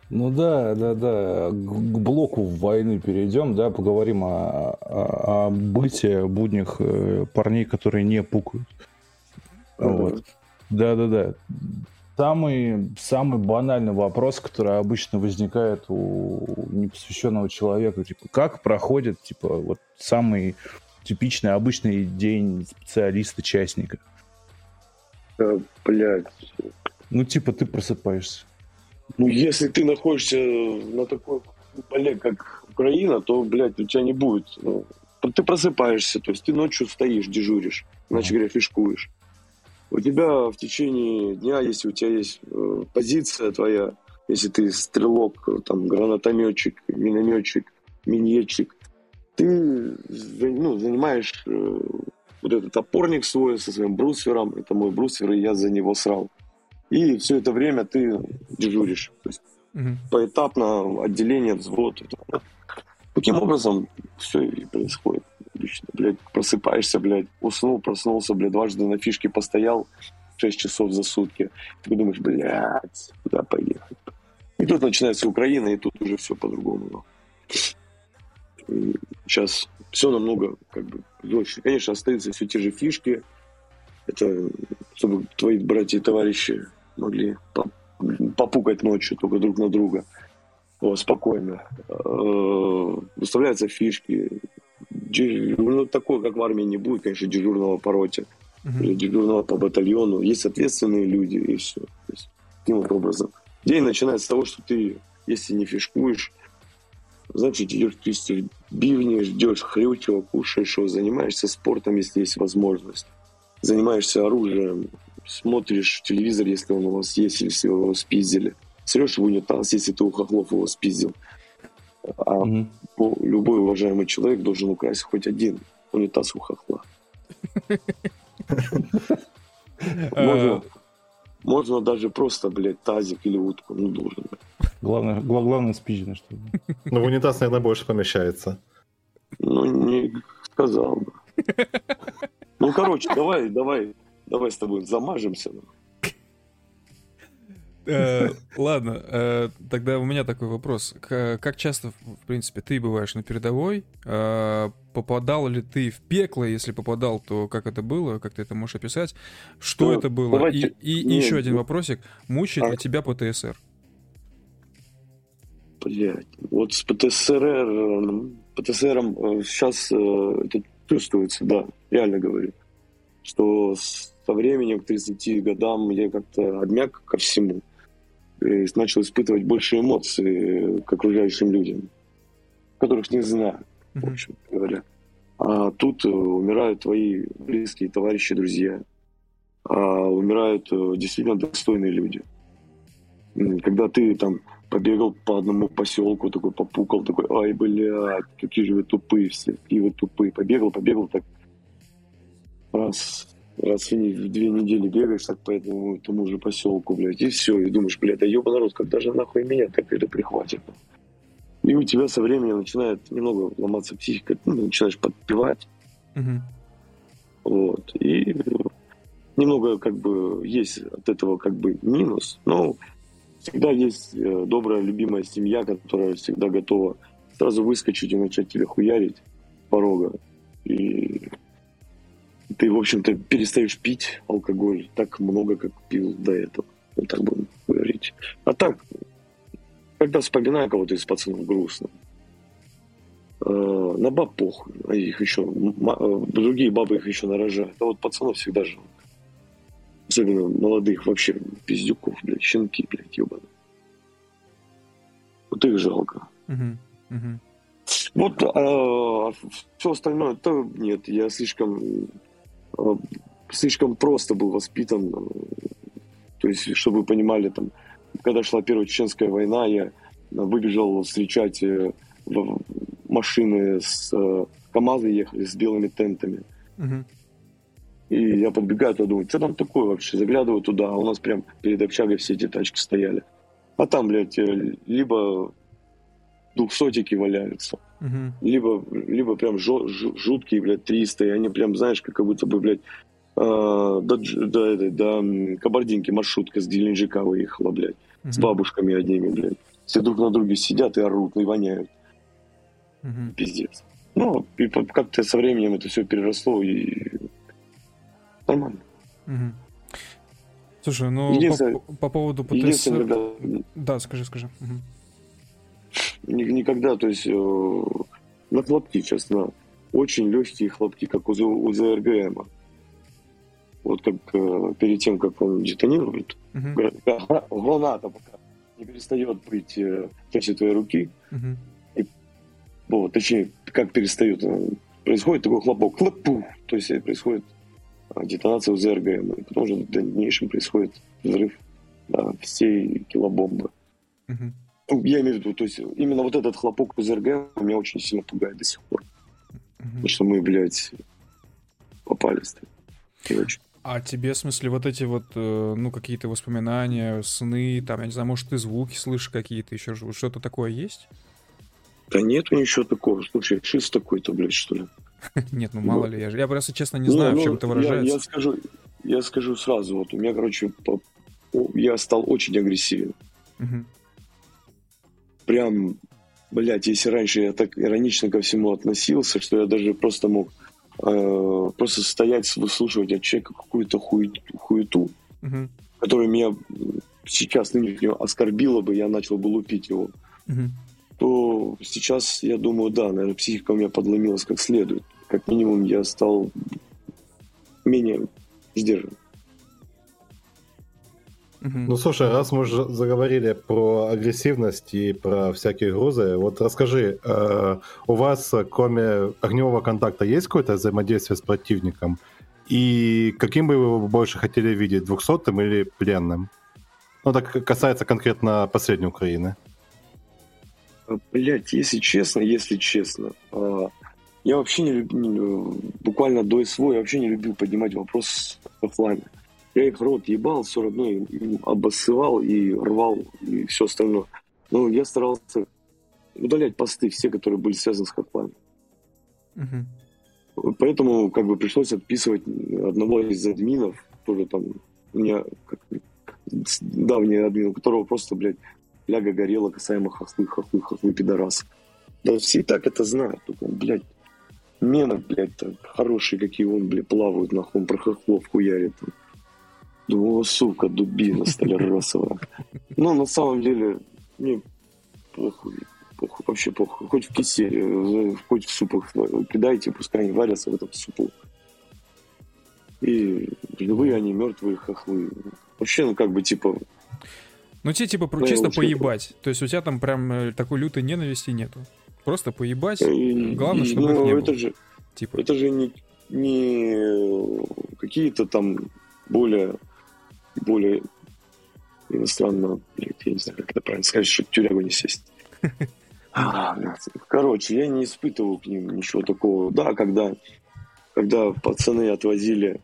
Ну да, да, да. К блоку войны перейдем, да, поговорим о, о, о быте, буднях э, парней, которые не пукают. Вот. Да, да, да самый, самый банальный вопрос, который обычно возникает у непосвященного человека, типа, как проходит, типа, вот самый типичный, обычный день специалиста-частника? Да, блядь. Ну, типа, ты просыпаешься. Ну, если ты находишься на такой поле, как Украина, то, блядь, у тебя не будет. Ну, ты просыпаешься, то есть ты ночью стоишь, дежуришь, иначе говоря, фишкуешь у тебя в течение дня, если у тебя есть э, позиция твоя, если ты стрелок, там, гранатометчик, минометчик, миньетчик, ты ну, занимаешь э, вот этот опорник свой со своим брусвером, это мой брусвер, и я за него срал. И все это время ты дежуришь. То есть угу. поэтапно отделение, взвод. Таким образом все и происходит обычно, блядь, просыпаешься, блядь, уснул, проснулся, блядь, дважды на фишке постоял 6 часов за сутки. Ты думаешь, блядь, куда поехать? И тут начинается Украина, и тут уже все по-другому. Сейчас все намного как бы жестче. Конечно, остаются все те же фишки. Это чтобы твои братья и товарищи могли попукать ночью только друг на друга. О, спокойно. Э, выставляются фишки, ну, такой, как в армии, не будет, конечно, дежурного по роте или дежурного по батальону. Есть ответственные люди, и все. То есть, таким вот образом. День начинается с того, что ты, если не фишкуешь, значит, идешь чистишь бивни, ждешь хрючего, кушаешь его, занимаешься спортом, если есть возможность. Занимаешься оружием, смотришь телевизор, если он у вас есть, если вы его спиздили. Срешь в унитаз, если ты у хохлов его спиздил. А угу. любой уважаемый человек должен украсть хоть один унитаз у хохла. <laughs> Можно, можно даже просто, блядь, тазик или утку, ну, должен. Главное, главное спичено, что Ну, в унитаз, наверное, больше помещается. Ну, не сказал бы. <laughs> Ну, короче, давай, давай, давай с тобой замажемся. Э, ладно, э, тогда у меня такой вопрос. Как часто, в принципе, ты бываешь на передовой? Э, попадал ли ты в пекло? Если попадал, то как это было? Как ты это можешь описать? Что ну, это было? И, еще один вопросик. Мучает ли тебя ПТСР? Блять, вот с ПТСР, ПТСРом сейчас это чувствуется, да, реально говорю, что со временем к 30 годам я как-то обмяк ко всему начал испытывать больше эмоций к окружающим людям, которых не знаю, в общем говоря. А тут э, умирают твои близкие товарищи, друзья. А умирают э, действительно достойные люди. Когда ты там побегал по одному поселку, такой попукал, такой, ай, блядь, какие же вы тупые все, какие вы тупые. Побегал, побегал, так раз раз в две недели бегаешь так по этому тому же поселку, блядь, и все, и думаешь, блядь, да ебаный народ, когда же нахуй меня так это прихватит? И у тебя со временем начинает немного ломаться психика, ты начинаешь подпевать. Угу. Вот. И немного как бы есть от этого как бы минус, но всегда есть э, добрая, любимая семья, которая всегда готова сразу выскочить и начать тебя хуярить с порога. И ты, в общем-то, перестаешь пить алкоголь так много, как пил до этого. Вот так будем говорить. А так, когда вспоминаю кого-то из пацанов грустно, э, на баб похуй, а их еще, э, другие бабы их еще нарожают. А вот пацанов всегда жалко. Особенно молодых вообще пиздюков, блядь, щенки, блядь, ебаные. Вот их жалко. Угу. Угу. Вот а, все остальное, то нет, я слишком а, слишком просто был воспитан. То есть, чтобы вы понимали, там, когда шла Первая Чеченская война, я выбежал встречать э, машины с э, КАМАЗы ехали с белыми тентами. Угу. И я подбегаю туда, думаю, что там такое вообще? Заглядываю туда, а у нас прям перед общагой все эти тачки стояли. А там, блядь, э, либо двухсотики валяются, угу. либо, либо прям жуткие, блядь, 300, и они прям, знаешь, как будто бы, блядь, э, до, до, до, до Кабардинки маршрутка с Геленджика выехала, блядь, угу. с бабушками одними, блядь. Все друг на друге сидят и орут, и воняют. Угу. Пиздец. Ну, и как-то со временем это все переросло, и нормально. Угу. Слушай, ну по, по поводу ПТС... Когда... Да, скажи, скажи. Угу. Никогда, то есть э, на хлопки, честно, очень легкие хлопки, как у, у ЗРГМ. Вот как э, перед тем, как он детонирует, угу. граната пока не перестает быть э, в части твоей руки, угу. и, вот, точнее, как перестает, э, происходит такой хлопок, хлопу, то есть происходит детонация УЗРГМ, и потом уже в дальнейшем происходит взрыв да, всей килобомбы. Угу. Я имею в виду, то есть именно вот этот хлопок УЗРГМ меня очень сильно пугает до сих пор. Угу. Потому что мы, блядь, попались. Очень. А тебе, в смысле, вот эти вот, э, ну, какие-то воспоминания, сны, там, я не знаю, может, ты звуки слышишь какие-то еще, что-то такое есть? Да нету ничего такого. Слушай, шист такой-то, блядь, что ли? <laughs> Нет, ну мало ли, я, я просто честно не знаю, в чем это выражается. Я, скажу, я скажу сразу, вот у меня, короче, я стал очень агрессивен. Прям, блядь, если раньше я так иронично ко всему относился, что я даже просто мог э, просто стоять, выслушивать от человека какую-то хуету, хуету угу. которая меня сейчас нынешнего оскорбила бы, я начал бы лупить его. Угу то сейчас, я думаю, да, наверное, психика у меня подломилась как следует. Как минимум, я стал менее сдержан. Ну, слушай, раз мы уже заговорили про агрессивность и про всякие грузы, вот расскажи, э, у вас, кроме огневого контакта, есть какое-то взаимодействие с противником? И каким бы вы больше хотели видеть, двухсотым или пленным? Ну, так касается конкретно последней Украины. А, Блять, если честно, если честно, а, я вообще не любил, буквально до СВО, я вообще не любил поднимать вопрос о фламе. Я их рот ебал, все равно им обоссывал и рвал, и все остальное. Но я старался удалять посты, все, которые были связаны с хатпланом. Угу. Поэтому как бы пришлось отписывать одного из админов, тоже там у меня как, давний админ, у которого просто, блядь, ляга горела касаемо хохлы, хохлы, хохлы, пидорас. Да все и так это знают. Только, блядь, мены, блядь, хорошие, какие он, блядь, плавают, нахуй, он про хохлов хуярит. Думаю, сука, дубина столяросовая. Но на самом деле, мне похуй, похуй, вообще похуй. Хоть в киселе, хоть в супах кидайте, пускай они варятся в этом супу. И живые они, мертвые хохлы. Вообще, ну как бы, типа, ну, тебе типа ну, чисто поебать. То есть у тебя там прям э, такой лютой ненависти нету. Просто поебать. И, Главное, чтобы ну, их не это было. Же, типа. Это же не, не какие-то там более, более иностранно, блядь, я не знаю, как это правильно сказать, чтобы тюрягу не сесть. <laughs> А, короче, я не испытывал к ним ничего такого. Да, когда, когда пацаны отвозили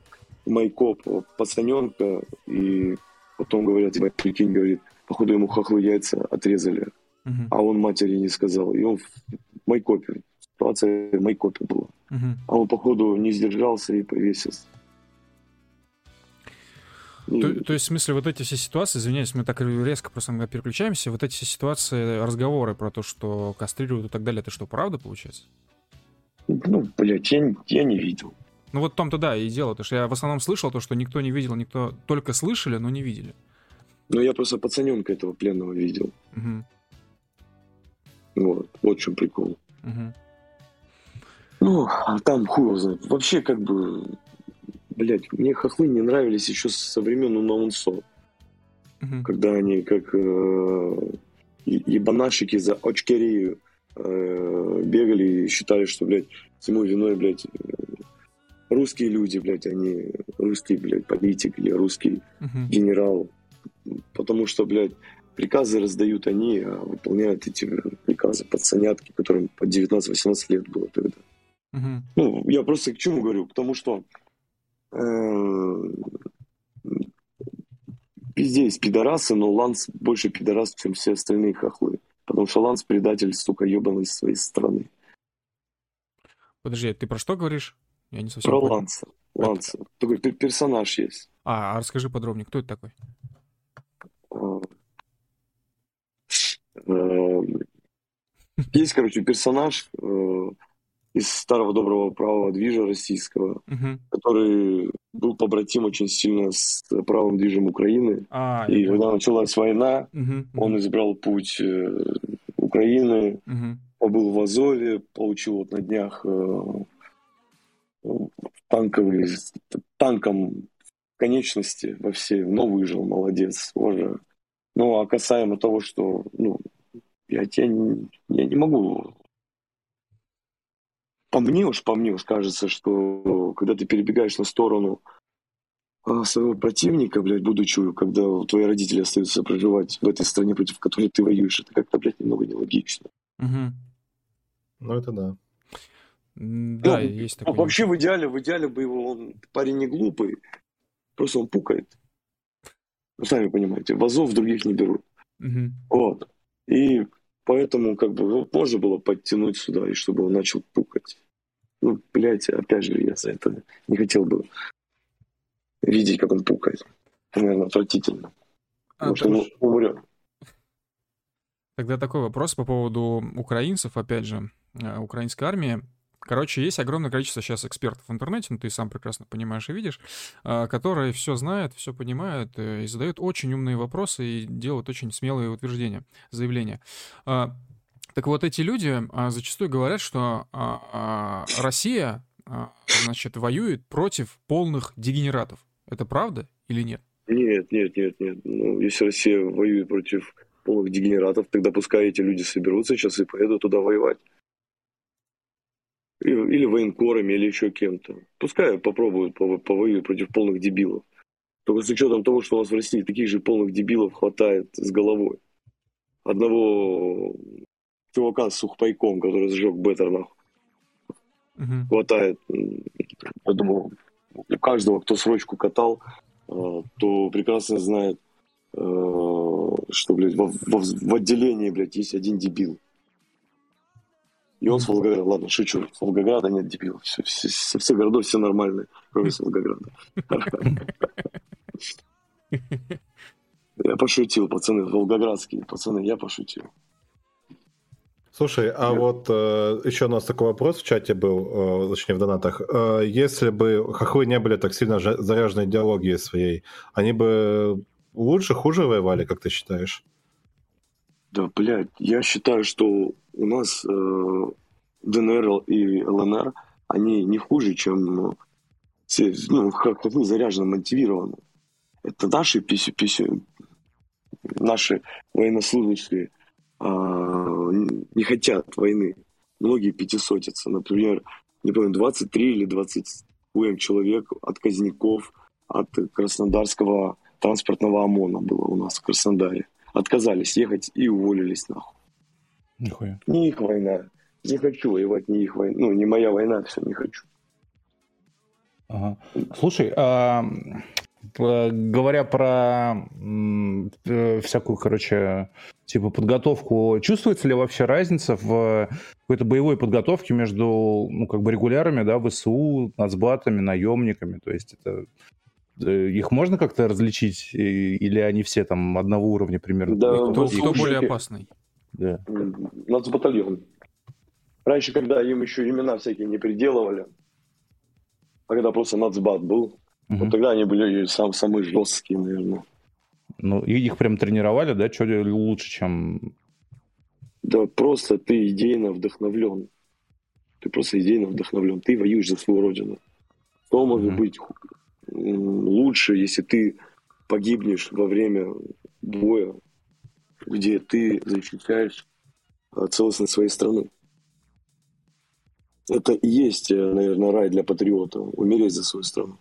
майкоп пацаненка и Потом говорят, типа, прикинь, говорит, походу ему хохлы яйца отрезали, uh-huh. а он матери не сказал. И он в майкопе, ситуация в майкопе была. Uh-huh. А он, походу, не сдержался и повесился. То, то есть, в смысле, вот эти все ситуации, извиняюсь, мы так резко просто переключаемся, вот эти все ситуации, разговоры про то, что кастрируют и так далее, это что, правда получается? Ну, блядь, я, я не видел. Ну вот в том-то да, и дело, потому что я в основном слышал то, что никто не видел, никто только слышали, но не видели. Ну я просто пацаненка этого пленного видел. Угу. Вот, вот в чем прикол. Угу. Ну, а там хуй знает. Вообще, как бы, блядь, мне хохлы не нравились еще со времен Унаунсо. Угу. Когда они как э, ебанашики за очкерию э, бегали и считали, что, блядь, всему виной, блядь, русские люди, блядь, они русский, блядь, политик или русский uh-huh. генерал. Потому что, блядь, приказы раздают они, а выполняют эти приказы пацанятки, которым по 19-18 лет было тогда. Uh-huh. Ну, я просто к чему говорю? Потому что э, везде есть пидорасы, но Ланс больше пидорас, чем все остальные хохлы. Потому что Ланс предатель, сука, ебаный своей страны. Подожди, ты про что говоришь? Я не совсем Про понял. Ланса. Ланса. Это... Такой персонаж есть. А, а расскажи подробнее, кто это такой? А, эм, есть, короче, персонаж э, из старого доброго правого движа российского, угу. который был побратим очень сильно с правым движем Украины. А, и когда началась война, угу, он избрал путь э, Украины, угу. побыл в Азове, получил вот на днях э, танковый, танком конечности во все, но выжил, молодец, тоже. Ну, а касаемо того, что, ну, я, я, не, я не могу... По мне уж, по мне уж кажется, что когда ты перебегаешь на сторону а, своего противника, блядь, будучи, когда твои родители остаются проживать в этой стране, против которой ты воюешь, это как-то, блядь, немного нелогично. Угу. Ну, это да. Да, ну, есть такое. Вообще в идеале, в идеале бы его, он парень не глупый, просто он пукает. Вы сами понимаете, вазов других не берут. Угу. Вот. И поэтому как бы вот, можно было подтянуть сюда, и чтобы он начал пукать. Ну, блядь, опять же, я за это не хотел бы видеть, как он пукает. Наверное, отвратительно. А, что он умрет. Тогда такой вопрос по поводу украинцев, опять же, э, украинской армии. Короче, есть огромное количество сейчас экспертов в интернете, ну ты сам прекрасно понимаешь и видишь, а, которые все знают, все понимают э, и задают очень умные вопросы и делают очень смелые утверждения, заявления. А, так вот, эти люди а, зачастую говорят, что Россия, значит, воюет против полных дегенератов. Это правда или нет? Нет, нет, нет, нет. Ну, если Россия воюет против полных дегенератов, тогда пускай эти люди соберутся сейчас и поедут туда воевать или военкорами, или еще кем-то. Пускай попробуют повоюют против полных дебилов. Только с учетом того, что у нас в России таких же полных дебилов хватает с головой. Одного чувака с сухпайком, который сжег Беттер, нахуй. Угу. Хватает. Я думаю, у каждого, кто срочку катал, э, то прекрасно знает, э, что, блядь, в, в, в отделении, блядь, есть один дебил. И он с Волгограда. Ладно, шучу. С Волгограда нет дебилов. Все, все, все, все городов все нормальные, кроме с Волгограда. <laughs> Я пошутил, пацаны, волгоградские пацаны, я пошутил. Слушай, а Нет. вот э, еще у нас такой вопрос в чате был, э, точнее в донатах. Э, если бы хохлы не были так сильно заряжены идеологией своей, они бы лучше, хуже воевали, как ты считаешь? Да, блядь, я считаю, что у нас э, ДНР и ЛНР, они не хуже, чем все, ну, как мы заряжены, мотивированы. Это наши писю, писю, наши военнослужащие э, не хотят войны. Многие пятисотятся. Например, не помню, 23 или 20 человек отказников от Краснодарского транспортного ОМОНа было у нас в Краснодаре отказались ехать и уволились нахуй. Нихуя. Не их война. Не хочу воевать, не их война. Ну, не моя война, все, не хочу. Ага. Слушай, а, говоря про э, всякую, короче, типа подготовку, чувствуется ли вообще разница в какой-то боевой подготовке между, ну, как бы регулярами, да, ВСУ, нацбатами, наемниками? То есть это Э, их можно как-то различить? Или они все там одного уровня примерно? Да, кто, кто более опасный? Да. Нацбатальон. Раньше, когда им еще имена всякие не приделывали, а когда просто нацбат был, угу. вот тогда они были сам, самые жесткие, наверное. Ну, их прям тренировали, да? Что лучше, чем... Да просто ты идейно вдохновлен. Ты просто идейно вдохновлен. Ты воюешь за свою родину. Что может быть лучше, если ты погибнешь во время боя, где ты защищаешь э, целостность своей страны. Это и есть, э, наверное, рай для патриота, умереть за свою страну.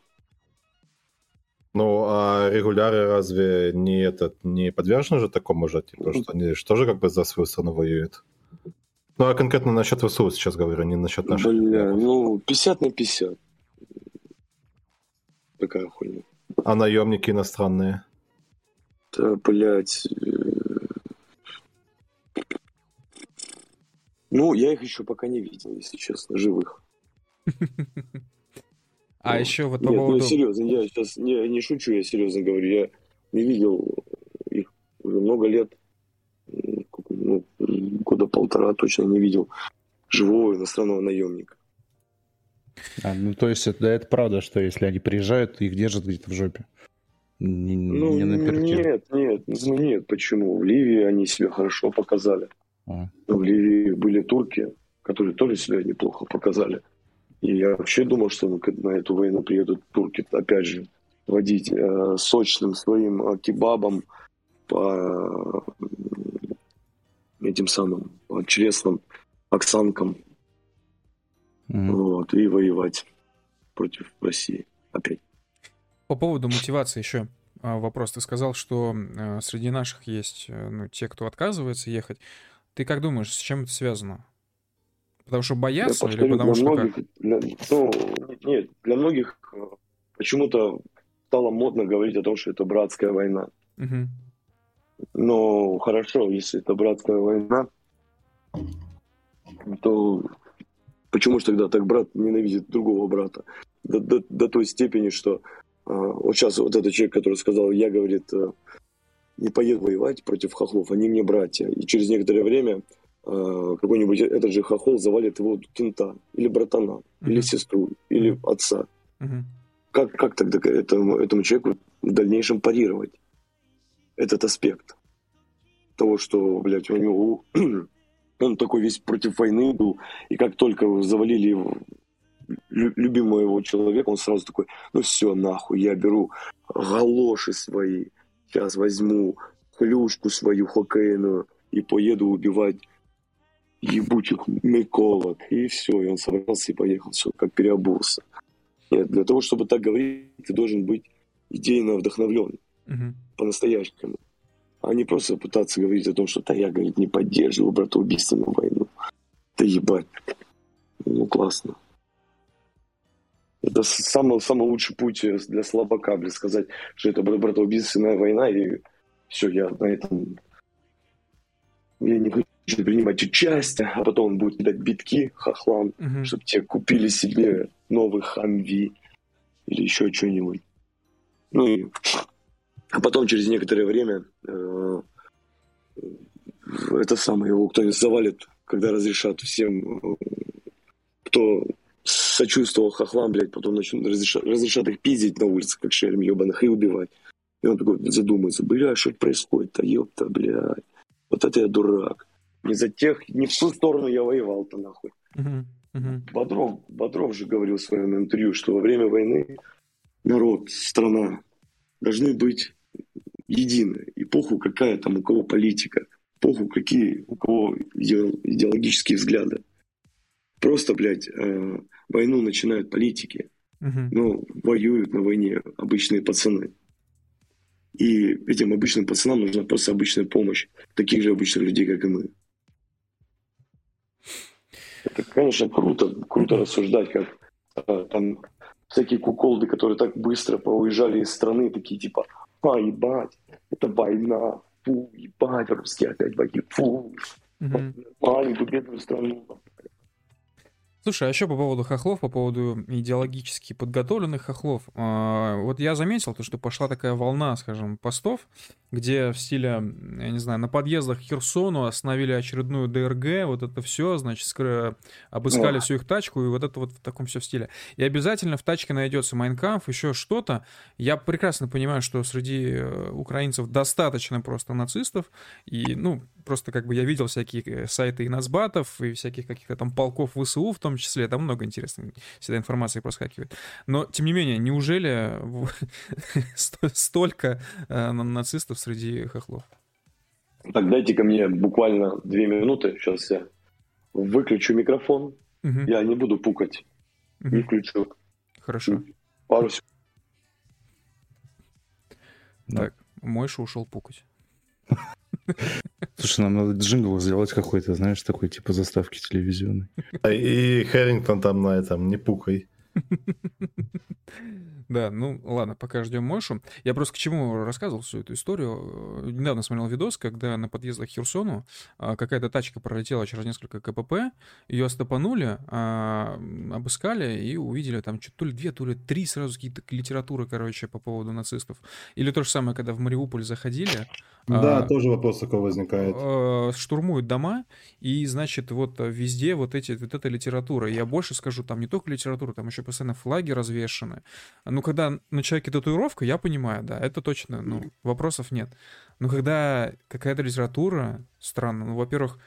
Ну, а регуляры разве не этот не подвержены же такому же, типа, что они что же как бы за свою страну воюют? Ну, а конкретно насчет ВСУ сейчас говорю, не насчет наших. Бля, ну, 50 на 50. Такая хуйня. А наемники иностранные? Да, блядь. Э, ну, я их еще пока не видел, если честно, живых. <laughs> А еще вот по Нет, поводу... ну серьезно, я сейчас не, не шучу, я серьезно говорю, я не видел их уже много лет, ну, года полтора точно не видел живого иностранного наемника. А, ну, то есть это, это правда, что если они приезжают, их держат где-то в жопе? Не, ну, не на Нет, нет, ну нет, почему? В Ливии они себя хорошо показали. А. В Ливии были турки, которые тоже себя неплохо показали. И я вообще думал, что на эту войну приедут турки, опять же, водить э, сочным своим э, кебабом по э, этим самым по честным оксанкам. Mm-hmm. Вот, и воевать против России опять. По поводу мотивации еще а, вопрос. Ты сказал, что э, среди наших есть ну, те, кто отказывается ехать. Ты как думаешь, с чем это связано? Потому что боятся или потому что многих, как? Для, ну, нет, для многих э, почему-то стало модно говорить о том, что это братская война. Угу. Но хорошо, если это братская война, то почему же тогда так брат ненавидит другого брата? До, до, до той степени, что а, вот сейчас вот этот человек, который сказал, я, говорит, э, не поеду воевать против хохлов, они мне братья. И через некоторое время Э, какой-нибудь этот же хохол завалит его кента, или братана, mm-hmm. или сестру, или отца. Mm-hmm. Как, как тогда этому, этому человеку в дальнейшем парировать этот аспект? Того, что, блядь, у него <clears throat> он такой весь против войны был, и как только завалили его любимого его человека, он сразу такой, ну все, нахуй, я беру галоши свои, сейчас возьму клюшку свою хоккейную и поеду убивать ебучих Миколок, и все, и он собрался и поехал, все, как переобулся. Нет, для того, чтобы так говорить, ты должен быть идейно вдохновлен, угу. по-настоящему. А не просто пытаться говорить о том, что да я, говорит, не поддерживаю братоубийственную войну. Да ебать. Ну, классно. Это самый, самый лучший путь для слабака, блин, сказать, что это братоубийственная война, и все, я на этом... Я не хочу принимать участие, а потом он будет дать битки хохлам, угу. чтобы те купили себе новый хамви или еще что-нибудь. Ну и а потом через некоторое время э, это самое его кто-нибудь завалит, когда разрешат всем, кто сочувствовал хохлам, блядь, потом начнут разрешат, разрешат их пиздить на улице, как шерм ебаных, и убивать. И он такой задумается, бля, что происходит-то, ёпта, блядь. Вот это я дурак не за тех, не в ту сторону я воевал-то нахуй. Uh-huh. Uh-huh. Бодров, Бодров же говорил в своем интервью, что во время войны народ, страна должны быть едины. И похуй какая там у кого политика, похуй какие у кого идеологические взгляды. Просто, блядь, э, войну начинают политики, uh-huh. но воюют на войне обычные пацаны. И этим обычным пацанам нужна просто обычная помощь таких же обычных людей, как и мы. Это, конечно, круто, круто рассуждать, как э, там всякие куколды, которые так быстро поуезжали из страны, такие типа, а, ебать, это война, фу, ебать, русские опять воюют, фу, mm-hmm. маленькую бедную страну. Слушай, а еще по поводу хохлов, по поводу идеологически подготовленных хохлов. А, вот я заметил, то, что пошла такая волна, скажем, постов, где в стиле, я не знаю, на подъездах к Херсону остановили очередную ДРГ, вот это все, значит, скры... обыскали всю их тачку, и вот это вот в таком все стиле. И обязательно в тачке найдется Майнкамф, еще что-то. Я прекрасно понимаю, что среди э, украинцев достаточно просто нацистов, и, ну, просто как бы я видел всякие э, сайты и нацбатов, и всяких каких-то там полков ВСУ в том числе, там много интересной всегда информации проскакивает. Но, тем не менее, неужели <laughs> столько э, нацистов среди хохлов? Так, дайте-ка мне буквально две минуты. Сейчас я выключу микрофон. Угу. Я не буду пукать. Угу. Не включу. Хорошо. Пару секунд. Так, Мойша ушел пукать. Слушай, нам надо джингл сделать какой-то, знаешь, такой типа заставки телевизионной. И Хэрингтон там на этом, не пукай. Да, ну ладно, пока ждем Мошу. Я просто к чему рассказывал всю эту историю. Э, недавно смотрел видос, когда на подъездах к Херсону а, какая-то тачка пролетела через несколько КПП, ее стопанули, а, обыскали и увидели там что то ли две, то ли три сразу какие-то литературы, короче, по поводу нацистов. Или то же самое, когда в Мариуполь заходили. Да, а, тоже вопрос такой возникает. А, штурмуют дома, и, значит, вот везде вот, эти, вот эта литература. Я больше скажу, там не только литература, там еще постоянно флаги развешаны. Ну, когда на человеке татуировка, я понимаю, да, это точно, ну, вопросов нет. Но когда какая-то литература, странно, ну, во-первых,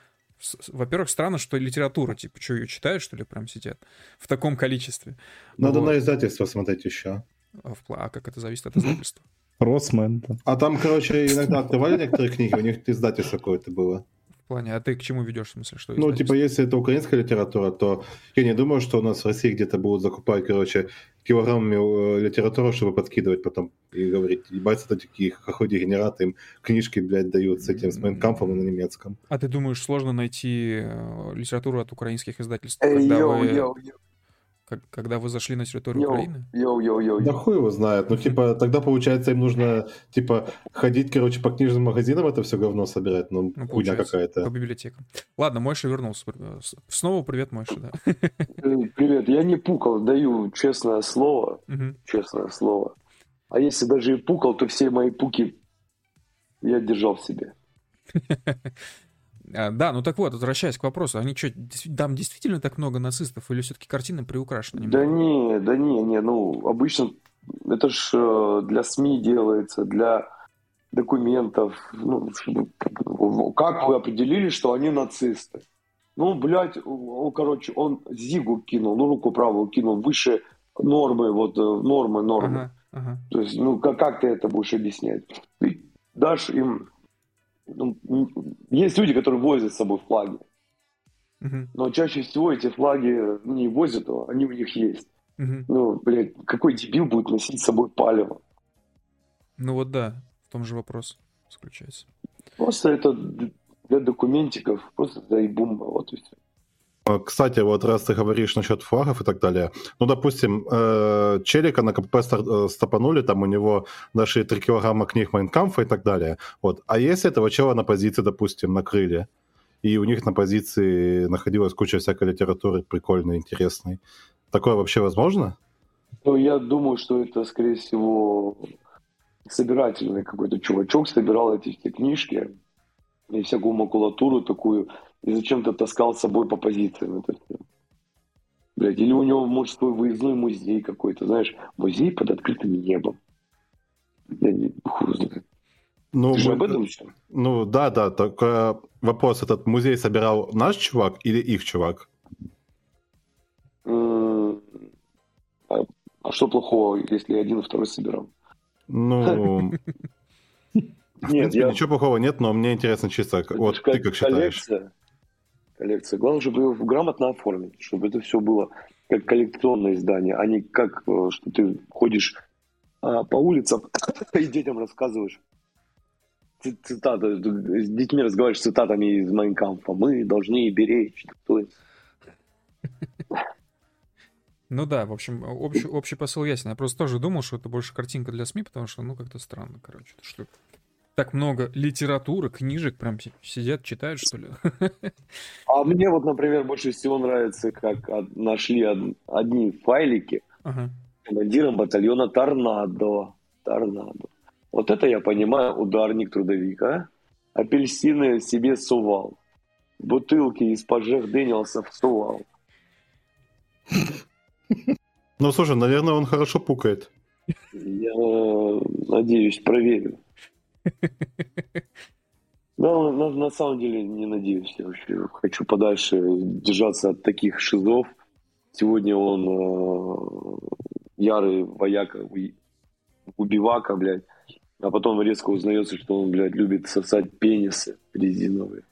во-первых, странно, что литература, типа, что ее читают, что ли, прям сидят в таком количестве. Надо вот. на издательство смотреть еще. А, а как это зависит от издательства? Росмен. А там, короче, иногда открывали некоторые книги, у них издательство какое-то было плане, а ты к чему ведешь, в смысле, что Ну, типа, если это украинская литература, то я не думаю, что у нас в России где-то будут закупать, короче, килограммами э, литературу, чтобы подкидывать потом и говорить, ебать, это такие хохлы дегенераты, им книжки, блядь, дают с этим, с Майн кампфом на немецком. А ты думаешь, сложно найти э, литературу от украинских издательств? Эй, yo, вы... yo, yo как, когда вы зашли на территорию yo, Украины? Yo, yo, yo, да хуй его знает. Ну, типа, тогда, получается, им нужно, типа, ходить, короче, по книжным магазинам это все говно собирать. Ну, ну хуйня какая-то. По библиотекам. Ладно, Мойша вернулся. Снова привет, Мойша, да. Привет. Я не пукал, даю честное слово. Честное слово. А если даже и пукал, то все мои пуки я держал в себе. <laughs> А, да, ну так вот, возвращаясь к вопросу, они что, там действительно так много нацистов или все-таки картина приукрашена? Немного? Да не, да не, не, ну обычно это ж э, для СМИ делается, для документов. Ну, как вы определили, что они нацисты? Ну, блядь, он, короче, он Зигу кинул, ну, руку правую кинул выше нормы, вот э, нормы, нормы. Ага, ага. То есть, ну, как, как ты это будешь объяснять? Ты дашь им ну, есть люди, которые возят с собой флаги. Uh-huh. Но чаще всего эти флаги не возят, а они у них есть. Uh-huh. Ну, блядь, какой дебил будет носить с собой палево? Ну вот да, в том же вопрос заключается. Просто это для документиков, просто заебумба, вот и все. А, кстати, вот раз ты говоришь насчет флагов и так далее, ну, допустим, э, Челика на КПП э, стопанули, там у него нашли 3 килограмма книг Майнкамфа и так далее. Вот. А если этого чела на позиции, допустим, накрыли, и у них на позиции находилась куча всякой литературы прикольной, интересной, такое вообще возможно? Ну, я думаю, что это, скорее всего, собирательный какой-то чувачок собирал эти все книжки и всякую макулатуру такую, и зачем-то таскал с собой по позициям это все. Блядь, или у него, может, свой выездной музей какой-то, знаешь, музей под открытым небом. Я не хуй знает. Ну, Ты же мы... об этом все? Ну, да, да, только вопрос, этот музей собирал наш чувак или их чувак? А, а что плохого, если один и второй собирал? Ну, <laughs> в нет, принципе, я... ничего плохого нет, но мне интересно чисто, это вот ты как считаешь? Коллекция. Главное, чтобы его грамотно оформить, чтобы это все было как коллекционное издание, а не как, э, что ты ходишь а, по улицам <laughs> и детям рассказываешь цитаты, с детьми разговариваешь цитатами из Майнкампа. Мы должны беречь. Ну да, в общем, общий, общий посыл ясен. Я просто тоже думал, что это больше картинка для СМИ, потому что, ну, как-то странно, короче. Что так много литературы, книжек прям сидят, читают, что ли? А мне вот, например, больше всего нравится, как нашли одни файлики ага. командиром батальона Торнадо. Торнадо. Вот это я понимаю, ударник трудовика. Апельсины себе сувал. Бутылки из-под Джек Дэниелсов сувал. Ну, слушай, наверное, он хорошо пукает. Я надеюсь, проверю. Да, на, на самом деле не надеюсь. Я вообще хочу подальше держаться от таких шизов. Сегодня он э, ярый вояка, убивака, блядь. А потом резко узнается, что он, блядь, любит сосать пенисы резиновые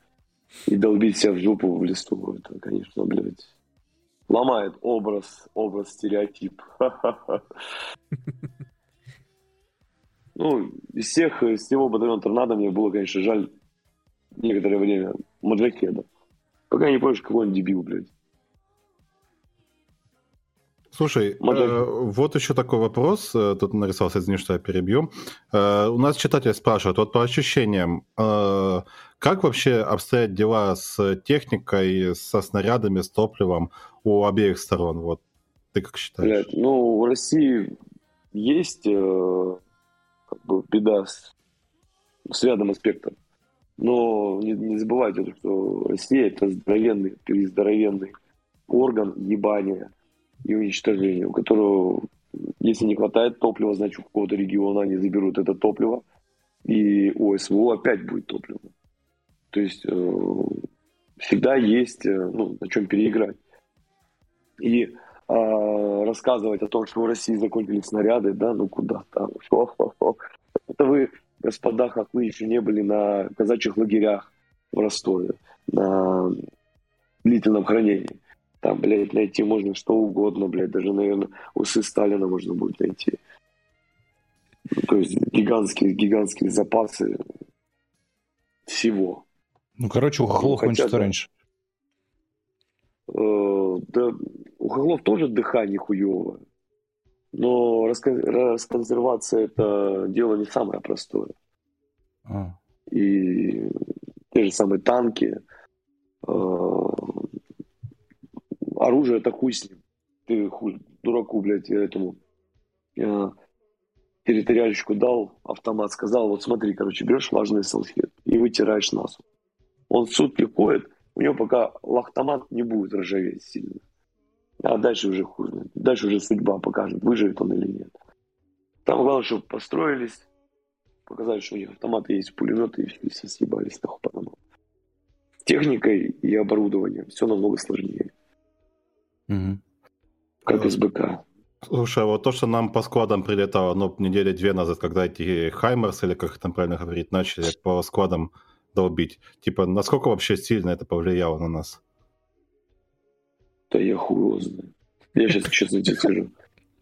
и долбить себя в жопу в листу. Это, конечно, блядь, ломает образ, образ, стереотип. <laughs> <laughs> Ну, из всех, из всего батальона Торнадо мне было, конечно, жаль некоторое время Маджахеда. Пока не понимаешь, какой он дебил, блядь. Слушай, э, вот еще такой вопрос. Э, тут нарисовался, извини, что я перебью. Э, у нас читатель спрашивает, вот по ощущениям, э, как вообще обстоят дела с техникой, со снарядами, с топливом у обеих сторон? Вот ты как считаешь? Блядь, ну, в России есть э, как бы беда с, с рядом аспектов. Но не, не забывайте, что Россия это здоровенный, здоровенный орган ебания и уничтожения, у которого, если не хватает топлива, значит, у какого-то региона они заберут это топливо, и у СВО опять будет топливо. То есть э, всегда есть э, ну, на чем переиграть. И рассказывать о том, что в России закончились снаряды, да, ну куда там. <laughs> Это вы, господа хохлы, еще не были на казачьих лагерях в Ростове, на длительном хранении. Там, блядь, найти можно что угодно, блядь, даже, наверное, усы Сталина можно будет найти. Ну, то есть гигантские, гигантские запасы всего. Ну, короче, у хохлов ну, кончится раньше. Э, да, у хохлов тоже дыхание хуевое. Но расконсервация это дело не самое простое. А. И те же самые танки, э, оружие это хуй с ним. Ты хуй, дураку, блядь, этому э, территориальщику дал автомат, сказал, вот смотри, короче, берешь влажные салфетки и вытираешь носу. Он сутки ходит, у него пока лахтомат не будет ржаветь сильно. А дальше уже хуже. Дальше уже судьба покажет, выживет он или нет. Там главное, чтобы построились, показали, что у них автоматы есть, пулеметы, и все съебались нахуй потому. С техникой и оборудованием все намного сложнее. Угу. Как СБК. Слушай, а вот то, что нам по складам прилетало, ну, недели две назад, когда эти Хаймерс, или как там правильно говорить, начали по складам долбить, типа, насколько вообще сильно это повлияло на нас? Да я хуй знаю. Я сейчас честно тебе скажу.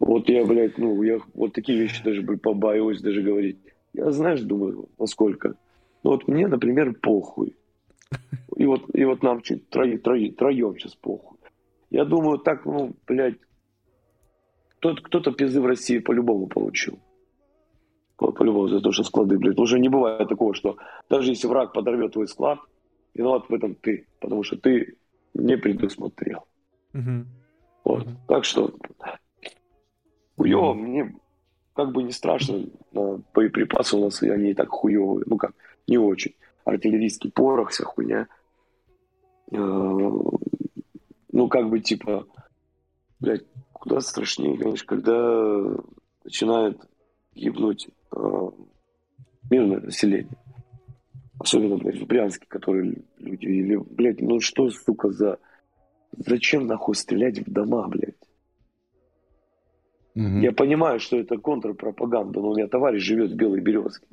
Вот я, блядь, ну, я вот такие вещи даже бы побаиваюсь даже говорить. Я, знаешь, думаю, насколько. Ну, вот мне, например, похуй. <laughs> И вот, и вот нам чуть трои, трои, троем сейчас похуй. Я думаю, так, ну, блядь, кто-то, кто-то пизды в России по-любому получил. По-любому за то, что склады, блядь. Уже не бывает такого, что даже если враг подорвет твой склад, виноват в этом ты. Потому что ты не предусмотрел. Угу. Вот. Угу. Так что хуево, угу. мне как бы не страшно. Боеприпасы у нас они и так хуевые. Ну как, не очень. Артиллерийский порох, вся хуйня. Э, ну как бы типа, блядь, куда страшнее, конечно, когда начинает гибнуть э, мирное население. Особенно, блядь, в Брянске, которые люди, или, блядь, ну что, сука, за Зачем нахуй стрелять в дома, блядь? Угу. Я понимаю, что это контрпропаганда, но у меня товарищ живет в Белой Березке.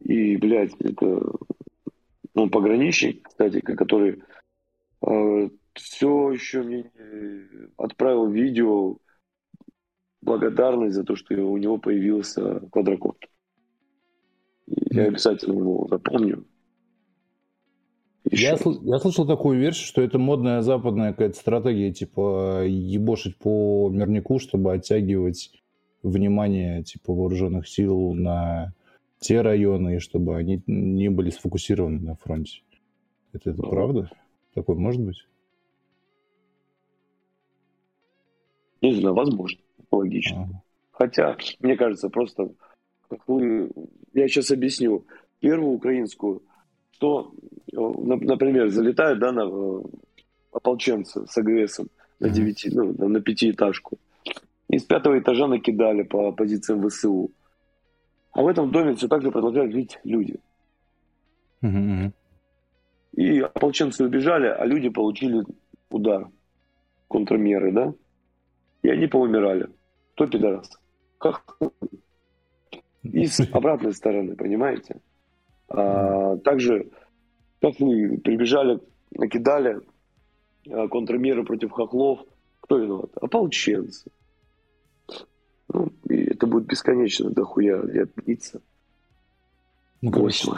И, блядь, это ну, пограничник, кстати, который э, все еще мне отправил видео благодарность за то, что у него появился квадрокоптер. Я обязательно его запомню. Я, я слышал такую версию, что это модная западная какая-то стратегия, типа ебошить по мирнику, чтобы оттягивать внимание типа вооруженных сил на те районы, и чтобы они не были сфокусированы на фронте. Это, это правда? Такое может быть? Не знаю, возможно, логично. Ага. Хотя, мне кажется, просто я сейчас объясню. Первую украинскую что, э, например, залетают да, на э, ополченцы с АГСом на, 9, ну, на пятиэтажку. И с пятого этажа накидали по позициям ВСУ. А в этом доме все так же продолжают жить люди. И ополченцы убежали, а люди получили удар, контрмеры, да? И они поумирали. Кто пидорас? Как? И с <laughs> обратной стороны, понимаете? А, также, как мы прибежали, накидали а, контрмеры против хохлов, кто виноват? Ополченцы. Ну, и это будет бесконечно дохуя лет длиться. Ну, короче,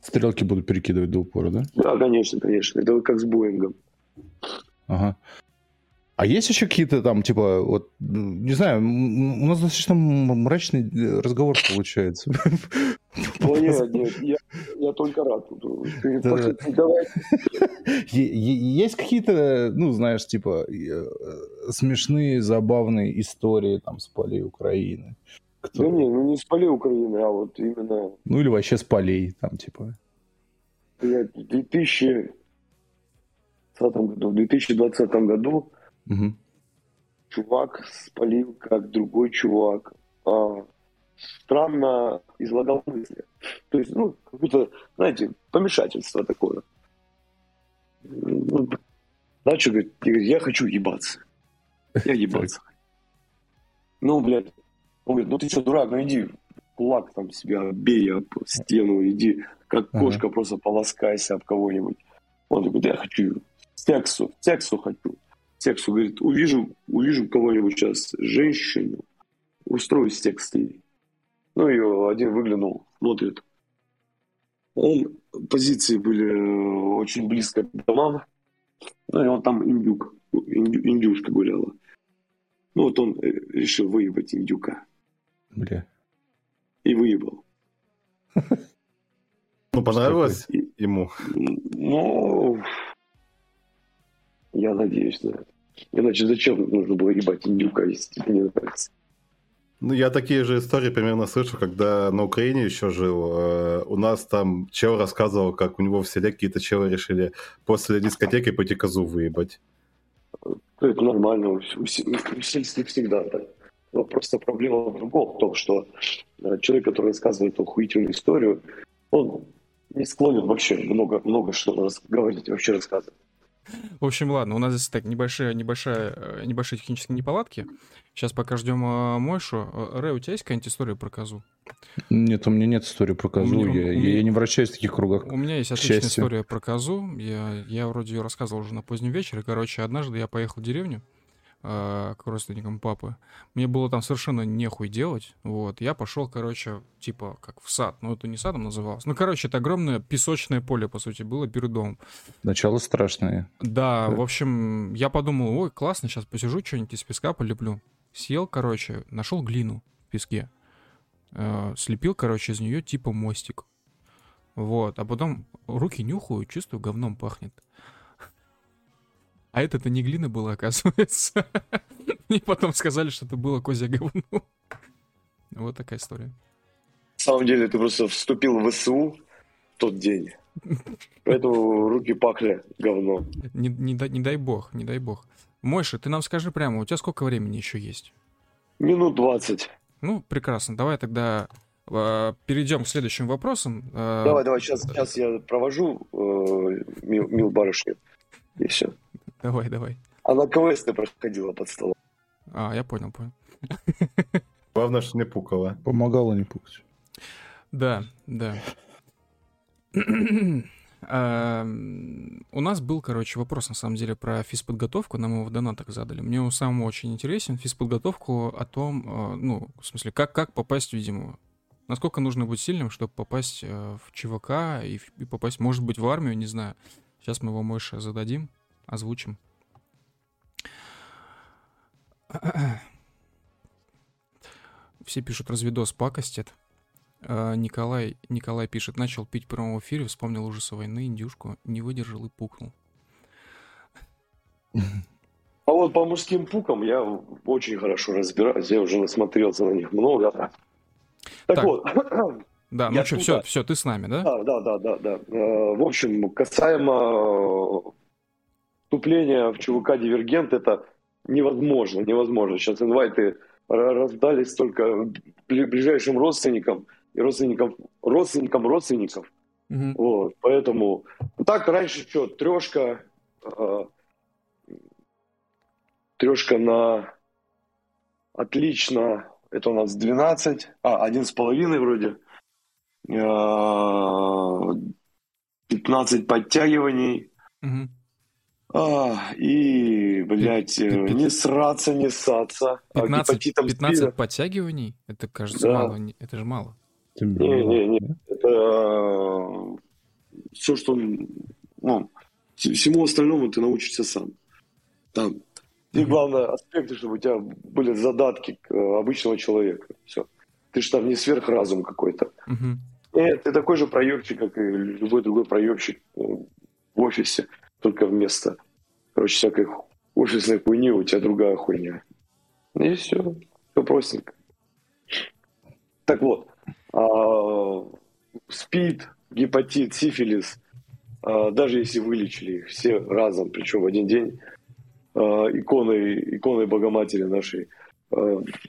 стрелки будут перекидывать до упора, да? Да, конечно, конечно. Это как с Боингом. Ага. А есть еще какие-то там, типа, вот, не знаю, у нас достаточно мрачный э, разговор получается. <laughs> <laughs> О, нет, нет, я, я только рад. <laughs> Есть какие-то, ну, знаешь, типа, э, смешные, забавные истории там с полей Украины? Кто... Да не, ну не с полей Украины, а вот именно... Ну или вообще с полей, там, типа... Я в 2020 году, в 2020 году Угу. Чувак спалил, как другой чувак. А, странно излагал мысли. То есть, ну, как будто, знаете, помешательство такое. Ну, начал говорит, я хочу ебаться. Я ебаться. Ну, блядь. Он говорит, ну ты что, дурак, ну иди кулак там себя бей об стену, иди как кошка ага. просто полоскайся об кого-нибудь. Он такой, да я хочу сексу, сексу хочу сексу, говорит, увижу, увижу кого-нибудь сейчас, женщину, устрою секс с ней. Ну и один выглянул, смотрит. Он, позиции были э, очень близко к домам. Ну и он там индюк, индю, индюшка гуляла. Ну вот он э, решил выебать индюка. Бля. И выебал. <laughs> Ну, понравилось ему? Ну, я надеюсь на это. Иначе зачем нужно было ебать индюка, если тебе не нравится? Ну, я такие же истории примерно слышу, когда на Украине еще жил. Э, у нас там чел рассказывал, как у него в селе какие-то челы решили после дискотеки пойти козу выебать. Это нормально, у сельских всегда так. Но просто проблема в другом, в том, что э, человек, который рассказывает охуительную историю, он не склонен вообще много, много что говорить, вообще рассказывать. В общем, ладно, у нас здесь так небольшие, небольшая, э, небольшие технические неполадки. Сейчас пока ждем э, Мойшу. Э, Рэй, у тебя есть какая-нибудь история про козу? Нет, у меня нет истории про козу. Меня, я, меня, я не вращаюсь в таких кругах. У меня есть отличная счастью. история про козу. Я, я вроде ее рассказывал уже на позднем вечере. Короче, однажды я поехал в деревню э, к родственникам папы. Мне было там совершенно нехуй делать. Вот. Я пошел, короче, типа, как в сад. Ну, это не садом называлось. Ну, короче, это огромное песочное поле, по сути, было перед домом. Начало страшное. Да, да. в общем, я подумал, ой, классно, сейчас посижу, что-нибудь из песка полеплю. Сел, короче, нашел глину в песке. Э, слепил, короче, из нее типа мостик. Вот, а потом руки нюхаю, чувствую, говном пахнет. А это-то не глина была, оказывается. <laughs> Мне потом сказали, что это было козье говно. Вот такая история. На самом деле, ты просто вступил в СУ в тот день. <laughs> Поэтому руки пахли говном. Не, не, дай, не дай бог, не дай бог. Мойша, ты нам скажи прямо, у тебя сколько времени еще есть? Минут двадцать. Ну, прекрасно. Давай тогда э, перейдем к следующим вопросам. Э, давай, давай, сейчас, сейчас я провожу э, мил, мил барышню. И все. Давай, давай. Она КВС ты проходила под столом. А, я понял, понял. Главное, что не пукала. Помогала не пукать. Да, да. <clears throat> У нас был, короче, вопрос, на самом деле, про физподготовку. Нам его в донатах задали. Мне он сам очень интересен. Физподготовку о том, э, ну, в смысле, как, как попасть, видимо, насколько нужно быть сильным, чтобы попасть э, в ЧВК и, и попасть, может быть, в армию, не знаю. Сейчас мы его, Мойше, зададим озвучим. Все пишут, разведос пакостит. А, Николай, Николай пишет, начал пить в прямом эфире, вспомнил ужасы войны, индюшку, не выдержал и пукнул. А вот по мужским пукам я очень хорошо разбираюсь, я уже насмотрелся на них много. Так, так вот. <coughs> Да, ну что, все, все, ты с нами, да? Да, да, да, да, да. Э, в общем, касаемо вступление в ЧВК «Дивергент» — это невозможно, невозможно. Сейчас инвайты раздались только ближайшим родственникам и родственникам, родственникам родственников. Mm-hmm. Вот, поэтому так раньше что, трешка, э, трешка на отлично это у нас 12, а, 11,5 вроде. 15 подтягиваний. Угу. А, и, блядь, 15, не сраться, не ссаться. 15, а 15 подтягиваний? Это, кажется, да. мало. Это же мало. Не, не, не. Это а, все, что... Ну, всему остальному ты научишься сам. Там. И главное, аспекты, чтобы у тебя были задатки к э, обычного человека. Все. Ты же там не сверхразум какой-то. Нет, ты такой же проебщик, как и любой другой проебщик э, в офисе, только вместо, короче, всякой офисной хуйни у тебя другая хуйня. И все. Все простенько. Так вот, а, СПИД, гепатит, сифилис, а, даже если вылечили их все разом, причем в один день, а, иконой, иконой Богоматери нашей,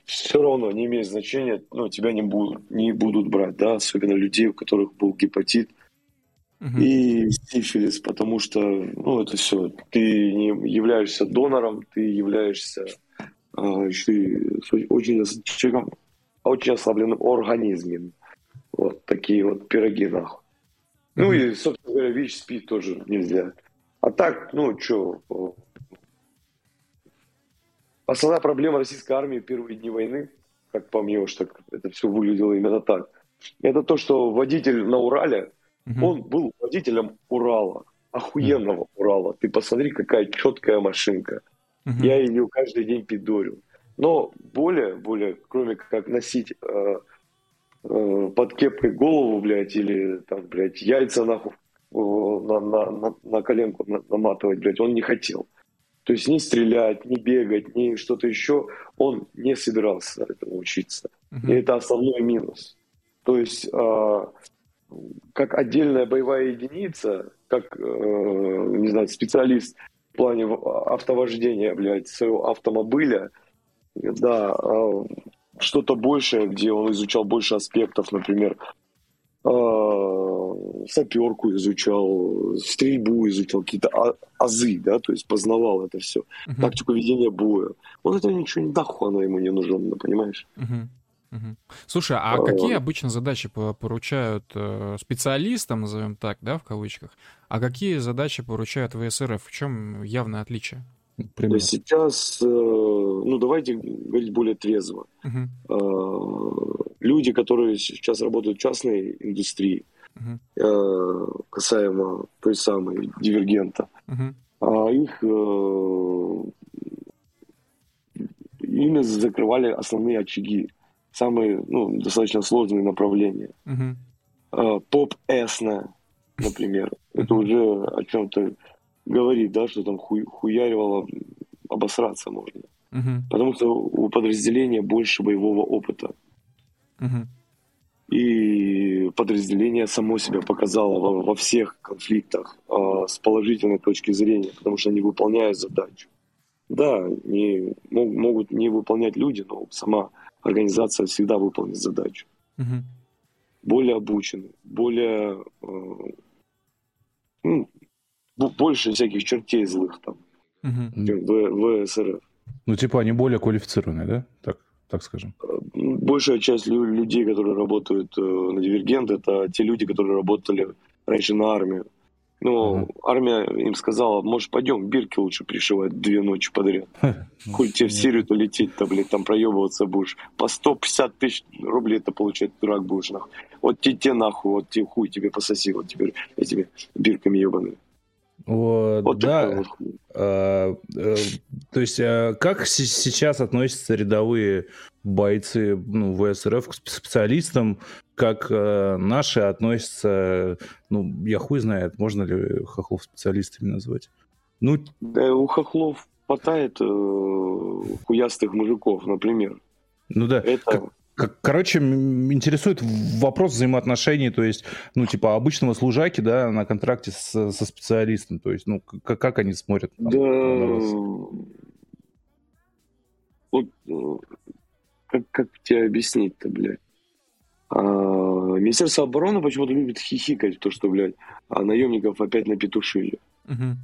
все равно не имеет значения, ну, тебя не будут, не будут брать, да, особенно людей, у которых был гепатит угу. и сифилис, потому что, ну, это все, ты не являешься донором, ты являешься а, еще и очень человеком, очень ослабленным организмом. Вот такие вот пироги, нахуй. Ну и, собственно говоря, ВИЧ, СПИД тоже нельзя. А так, ну, что, основная проблема российской армии первые дни войны, как по мне уж так это все выглядело именно так, это то, что водитель на Урале, угу. он был водителем Урала, охуенного угу. Урала. Ты посмотри, какая четкая машинка. Угу. Я ее каждый день пидорю. Но более, более, кроме как носить э, э, под кепкой голову, блядь, или там, блядь, яйца нахуй э, на, на, на, на коленку наматывать, блядь, он не хотел. То есть не стрелять, не бегать, не что-то еще, он не собирался этому учиться. Uh-huh. И это основной минус. То есть э, как отдельная боевая единица, как, э, не знаю, специалист в плане автовождения, блядь, своего автомобиля, да, э, что-то большее, где он изучал больше аспектов, например, э, саперку изучал, стрельбу изучал, какие-то а, азы, да, то есть познавал это все, uh-huh. тактику ведения боя. Он это ничего не доху, она ему не нужна, понимаешь? Uh-huh. Угу. Слушай, а, а какие обычно задачи поручают э, специалистам, назовем так, да, в кавычках, а какие задачи поручают ВСРФ? В чем явное отличие? Пример. Сейчас, э, ну давайте говорить более трезво. Угу. Люди, которые сейчас работают в частной индустрии, угу. касаемо той самой дивергента, угу. их ими закрывали основные очаги, самые ну, достаточно сложные направления. Uh-huh. Поп-эсна, например, <laughs> это уже о чем-то говорит, да, что там ху- хуяривало, обосраться можно. Uh-huh. Потому что у подразделения больше боевого опыта. Uh-huh. И подразделение само себя показало во, во всех конфликтах э, с положительной точки зрения, потому что они выполняют задачу. Да, не, мог, могут не выполнять люди, но сама организация всегда выполнит задачу. Uh-huh. Более обученный, более э, ну, больше всяких чертей злых там, угу. чем в, в СРФ. Ну, типа они более квалифицированные, да? Так, так скажем. Большая часть людей, которые работают э, на Дивергент, это те люди, которые работали раньше на армию. Ну, ага. армия им сказала, может, пойдем бирки лучше пришивать две ночи подряд. Хоть тебе в Сирию-то лететь-то, блядь, там проебываться будешь. По 150 тысяч рублей это получать дурак будешь, нахуй. Вот тебе, те нахуй, вот тебе хуй тебе пососи, вот теперь этими бирками ебаными. Вот, вот да. А, э, то есть, а как сейчас относятся рядовые бойцы ну, ВСРФ к специалистам, как э, наши относятся, ну, я хуй знает, можно ли хохлов специалистами назвать? Ну, да, у хохлов хватает э, хуястых мужиков, например. Ну да. Это... Как, Короче, интересует вопрос взаимоотношений, то есть, ну, типа, обычного служаки, да, на контракте с, со специалистом, то есть, ну, как, как они смотрят там, да... Вот, э, как, как тебе объяснить-то, блядь? А, Министерство обороны почему-то любит хихикать, то, что, блядь, а наемников опять напетушили. Угу.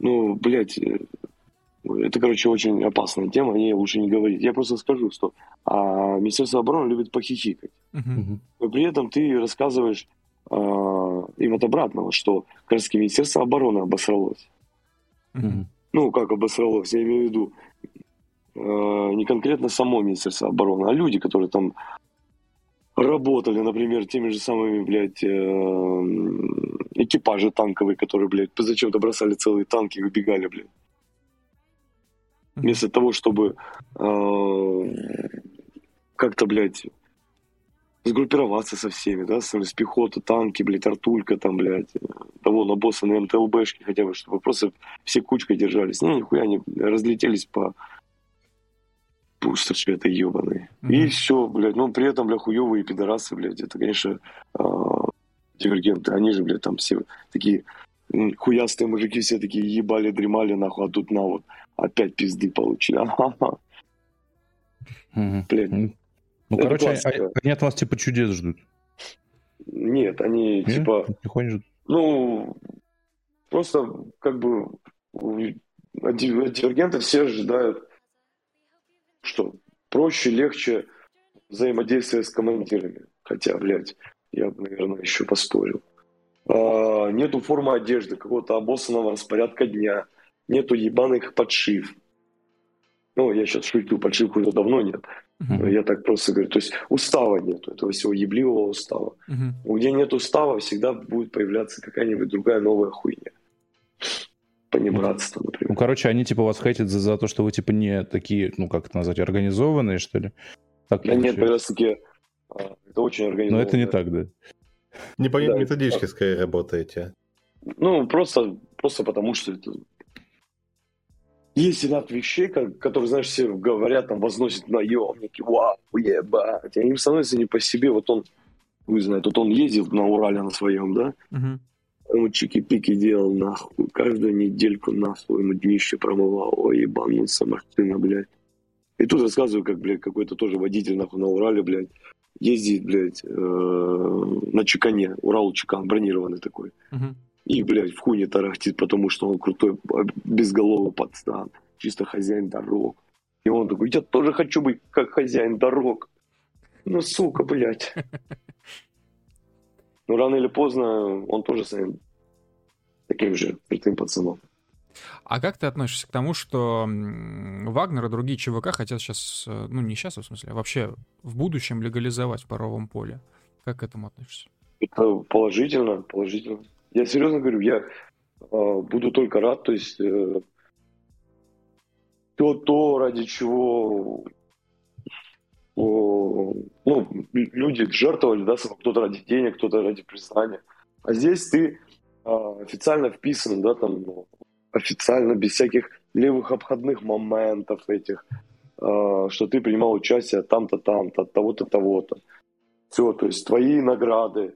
Ну, блядь, э, Это, короче, очень опасная тема, о ней лучше не говорить. Я просто скажу, что а, Министерство обороны любит похихикать. Uh-huh. Но при этом ты рассказываешь а, им от обратного, что как раз Министерство обороны обосралось. Uh-huh. Ну, как обосралось, я имею в виду а, не конкретно само Министерство обороны, а люди, которые там работали, например, теми же самыми, блядь, э, экипажи танковые, которые, блядь, зачем-то бросали целые танки и убегали, блядь. Вместо того, чтобы э, как-то, блядь, сгруппироваться со всеми, да, с, с пехоты, танки, блядь, артулька там, блядь, того на босса на МТЛБшке хотя бы, чтобы просто все кучкой держались. Не, нихуя, они разлетелись по пустоши этой ебаной. Mm-hmm. И все, блядь, ну, при этом, бля, хуевые пидорасы, блядь, это, конечно, э, дивергенты, они же, блядь, там все такие хуястые мужики все такие ебали, дремали, нахуй, а тут на вот опять пизды получили. <laughs> Ага. Блядь. Ну, короче, они, они от вас типа чудес ждут. Нет, они типа... Ну, просто как бы от дивергента все ожидают, что проще, легче взаимодействие с командирами. Хотя, блядь, я бы, наверное, еще поспорил. А, нету формы одежды, какого-то обоссанного распорядка дня, нету ебаных подшив. Ну, я сейчас шутю, подшивку уже давно нет. Uh-huh. Я так просто говорю. То есть устава нету, этого всего ебливого устава. Uh-huh. Где нет устава, всегда будет появляться какая-нибудь другая новая хуйня. Понебратство, например. Ну, короче, они типа вас хейтят за, за то, что вы типа не такие, ну, как это назвать, организованные, что ли? Так да нет, как раз таки а, это очень организованно. Но это не так, да? Не по да, методичке скорее работаете. Ну, просто, просто потому, что это... Есть ряд вещей, которые, знаешь, все говорят, там, возносят наемники, вау, ебать. И им становится не по себе. Вот он, вы знаете, вот он ездил на Урале на своем, да? Угу. Он чики-пики делал, нахуй. Каждую недельку, нахуй, ему днище промывал. Ой, ебануться машина, блядь. И тут рассказываю, как, блядь, какой-то тоже водитель, нахуй, на Урале, блядь, ездит, блядь, э, на чекане, Урал-чекан, бронированный такой. Uh-huh. И, блядь, в хуйне тарахтит, потому что он крутой, безголовый пацан, чисто хозяин дорог. И он такой, я тоже хочу быть как хозяин дорог. Ну, сука, блядь. <laughs> Ну, рано или поздно он тоже станет таким же крутым пацаном. А как ты относишься к тому, что Вагнер и другие ЧВК хотят сейчас, э, ну не сейчас, в смысле, а вообще в будущем легализовать в паровом поле? Как к этому относишься? Это положительно, положительно. Я серьезно говорю, я э, буду только рад, то есть э, то, то, ради чего э, ну, люди жертвовали, да, кто-то ради денег, кто-то ради признания. А здесь ты э, официально вписан, да, там, официально, без всяких левых обходных моментов этих, э, что ты принимал участие там-то, там-то, от того-то, того-то. Все, то есть твои награды,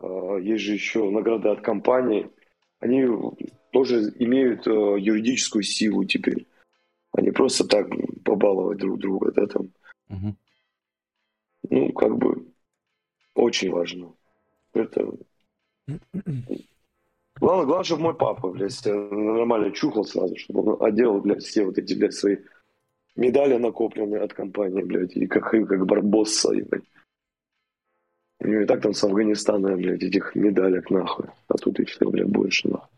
э, есть же еще награды от компании, они тоже имеют э, юридическую силу теперь. Они просто так побаловать друг друга, да, там. Угу. Ну, как бы очень важно. Это <clears throat> Главное, главное, чтобы мой папа, блядь, нормально чухал сразу, чтобы он одел, блядь, все вот эти, блядь, свои медали накопленные от компании, блядь, и как, и как Барбосса, блядь. У него и так там с Афганистана, блядь, этих медалек, нахуй. А тут еще, блядь, больше, нахуй.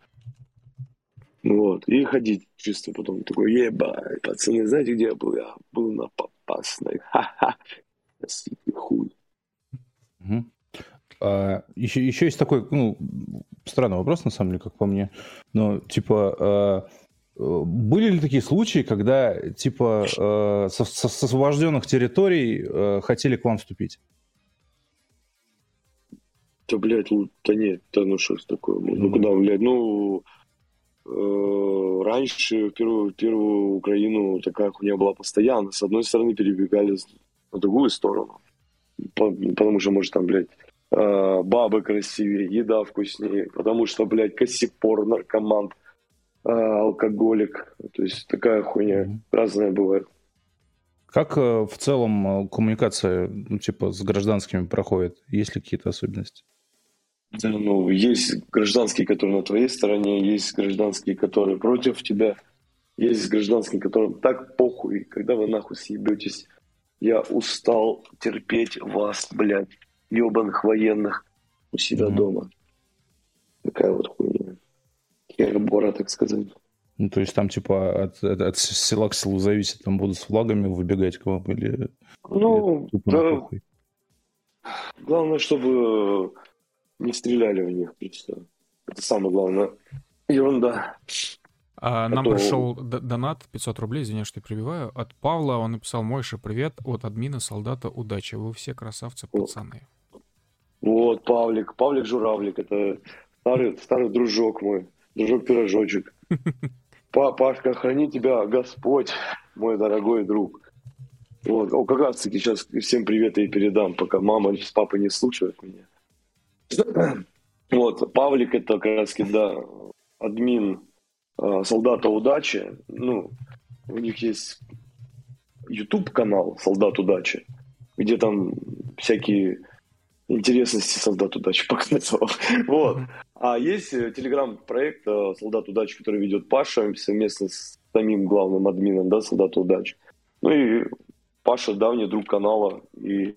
Вот. И ходить чисто потом такой, ебать, пацаны, знаете, где я был? Я был на попасной. Ха-ха. Хуй. Угу. А, еще, еще есть такой, ну, странный вопрос, на самом деле, как по мне. Но, типа, а, были ли такие случаи, когда, типа, а, со, со, с освобожденных территорий а, хотели к вам вступить? Да, блядь, ну, да нет, да ну что ж такое, ну, ну куда, блядь, ну, э, раньше первую, первую Украину такая хуйня была постоянно. С одной стороны перебегали на другую сторону, потому что, может, там, блядь, э, бабы красивее, еда вкуснее, потому что, блядь, косипор, наркоман, э, алкоголик. То есть такая хуйня разная бывает. Как э, в целом э, коммуникация, ну, типа, с гражданскими проходит? Есть ли какие-то особенности? Да, ну, есть гражданские, которые на твоей стороне, есть гражданские, которые против тебя. есть с гражданским, которым так похуй, когда вы нахуй съебетесь. Я устал терпеть вас, блядь, ебаных военных у себя mm-hmm. дома. Такая вот хуйня. Хербора, так сказать. Ну, то есть там, типа, от, от, от села к селу зависит, там будут с флагами выбегать к вам или... Ну, или да. Главное, чтобы не стреляли в них, Это самое главное. Ерунда. А, нам то... пришел донат 500 рублей, извини, что я прибиваю. От Павла он написал Мойша, привет, от админа солдата удачи. Вы все красавцы, пацаны. Вот, Павлик, Павлик Журавлик, это старый, старый дружок мой, дружок-пирожочек. <laughs> Пашка, храни тебя Господь, мой дорогой друг. Вот. О, как раз таки сейчас всем привет и передам, пока мама с папой не слушают меня. <clears throat> Вот, Павлик это как раз да, админ э, солдата удачи. Ну, у них есть YouTube канал Солдат удачи, где там всякие интересности солдат удачи <laughs> показывал. Вот. А есть э, телеграм-проект э, Солдат удачи, который ведет Паша совместно с самим главным админом, да, Солдат удачи. Ну и Паша давний друг канала и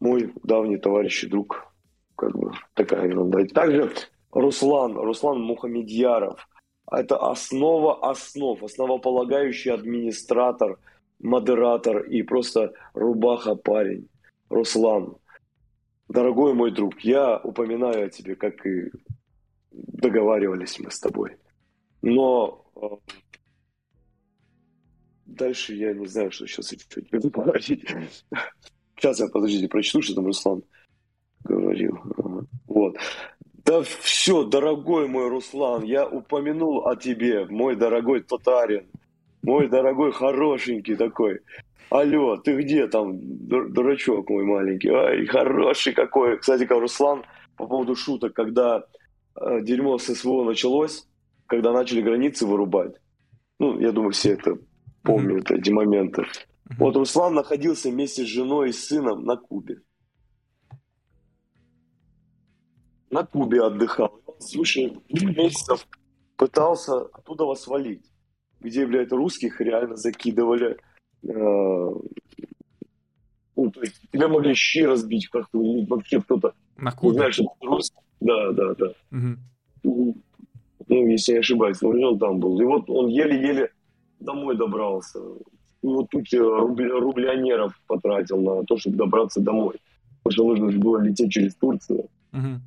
мой давний товарищ и друг. Как бы такая ерунда. И также Руслан, Руслан Мухамедьяров. Это основа основ, основополагающий администратор, модератор и просто рубаха парень. Руслан, дорогой мой друг, я упоминаю о тебе, как и договаривались мы с тобой. Но э, дальше я не знаю, что сейчас тебе. Сейчас я, подождите, прочту, что там Руслан говорил. Вот. Да все, дорогой мой Руслан, я упомянул о тебе, мой дорогой татарин, мой дорогой хорошенький такой. Алло, ты где там, дурачок мой маленький? Ай, хороший какой. Кстати, как Руслан, по поводу шуток, когда э, дерьмо с СВО началось, когда начали границы вырубать, ну, я думаю, все это помнят, mm-hmm. эти моменты. Mm-hmm. Вот Руслан находился вместе с женой и сыном на Кубе. на Кубе отдыхал. Двух месяцев пытался оттуда вас валить. Где, блядь, русских реально закидывали. Э, ну, то есть тебя могли щи разбить как-то, вообще кто-то. На Кубе? Знаешь, русский. Да, да, да. Угу. Ну, если не ошибаюсь, он там был. И вот он еле-еле домой добрался. И вот тут рубли, рублионеров потратил на то, чтобы добраться домой. Потому что нужно было лететь через Турцию. Угу.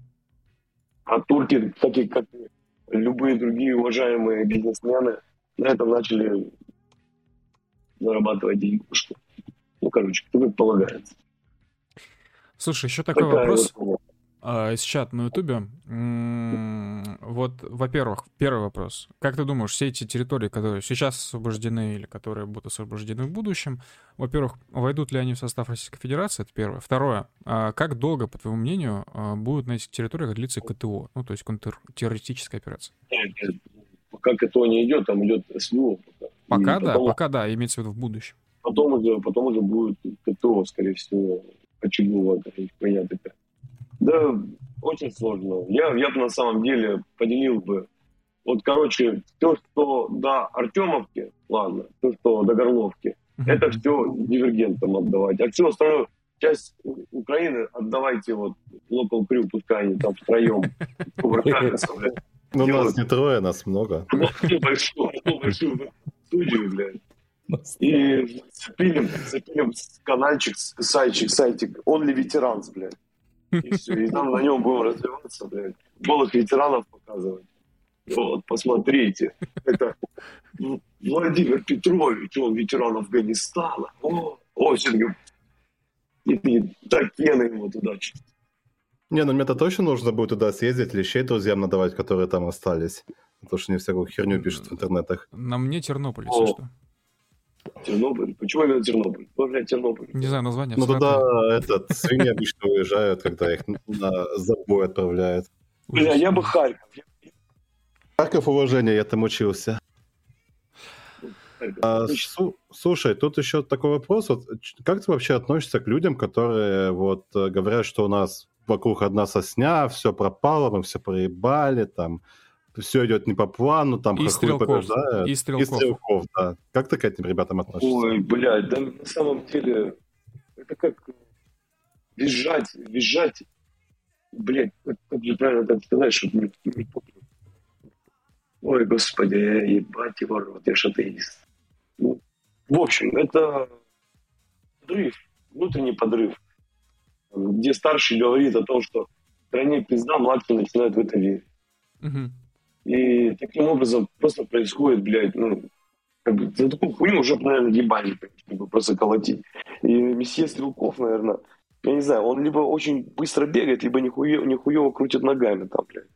А турки, такие как любые другие уважаемые бизнесмены, на этом начали зарабатывать денежку. Ну, короче, кто как полагается. Слушай, еще такой Такая вопрос. Вот а, из чата на Ютубе. Вот, во-первых, первый вопрос. Как ты думаешь, все эти территории, которые сейчас освобождены или которые будут освобождены в будущем, во-первых, войдут ли они в состав Российской Федерации? Это первое. Второе. А как долго, по твоему мнению, а, будут на этих территориях длиться КТО? Ну, то есть контртеррористическая операция? Пока КТО не идет, там идет СВО. Пока, да, потом, пока да, имеется в виду в будущем. Потом уже, потом уже будет КТО, скорее всего, очеговая хуйня такая. Да, очень сложно. Я, я бы на самом деле поделил бы. Вот, короче, все, что до Артемовки, ладно, все, что до Горловки, mm-hmm. это все дивергентам отдавать. А всю остальную часть Украины отдавайте вот Local Crew, пускай они там втроем. <laughs> Ну, нас не трое, нас много. <laughs> Большую, большую студию, блядь. И запилим, запилим каналчик, сайтчик, сайтик, Only Veterans, блядь. И все. И там на нем будем развиваться, блядь. Голых ветеранов показывать. Вот, посмотрите. Это Владимир Петрович, он ветеран Афганистана. О, очень и такие на его туда не, ну мне-то точно нужно будет туда съездить, лещей друзьям надавать, которые там остались. Потому что не всякую херню пишут в интернетах. На мне Тернополь, если что. Тернополь? Почему именно Тернополь? Почему Тернополь? Не знаю, название. Ну туда этот, свиньи обычно уезжают, когда их на забой отправляют. Бля, я бы Харьков. Харьков уважение, я там учился. А, су- слушай, тут еще такой вопрос. Вот, как ты вообще относишься к людям, которые вот говорят, что у нас вокруг одна сосня, все пропало, мы все проебали, там все идет не по плану, там и стрелков, побеждает. И стрелков. И стрелков, да. Как ты к этим ребятам относишься? Ой, блядь, да на самом деле это как визжать, визжать, блядь, как, как же правильно так сказать, чтобы не, не. Ой, господи, ебать его рот, я ж атеист. Ну, в общем, это подрыв, внутренний подрыв, где старший говорит о том, что в стране пизда, младший начинает в это верить. Угу. И таким образом просто происходит, блядь, ну, как бы, за такую хуйню уже, наверное, ебали, чтобы просто колотить. И месье Стрелков, наверное, я не знаю, он либо очень быстро бегает, либо нихуево, нихуево крутит ногами там, блядь.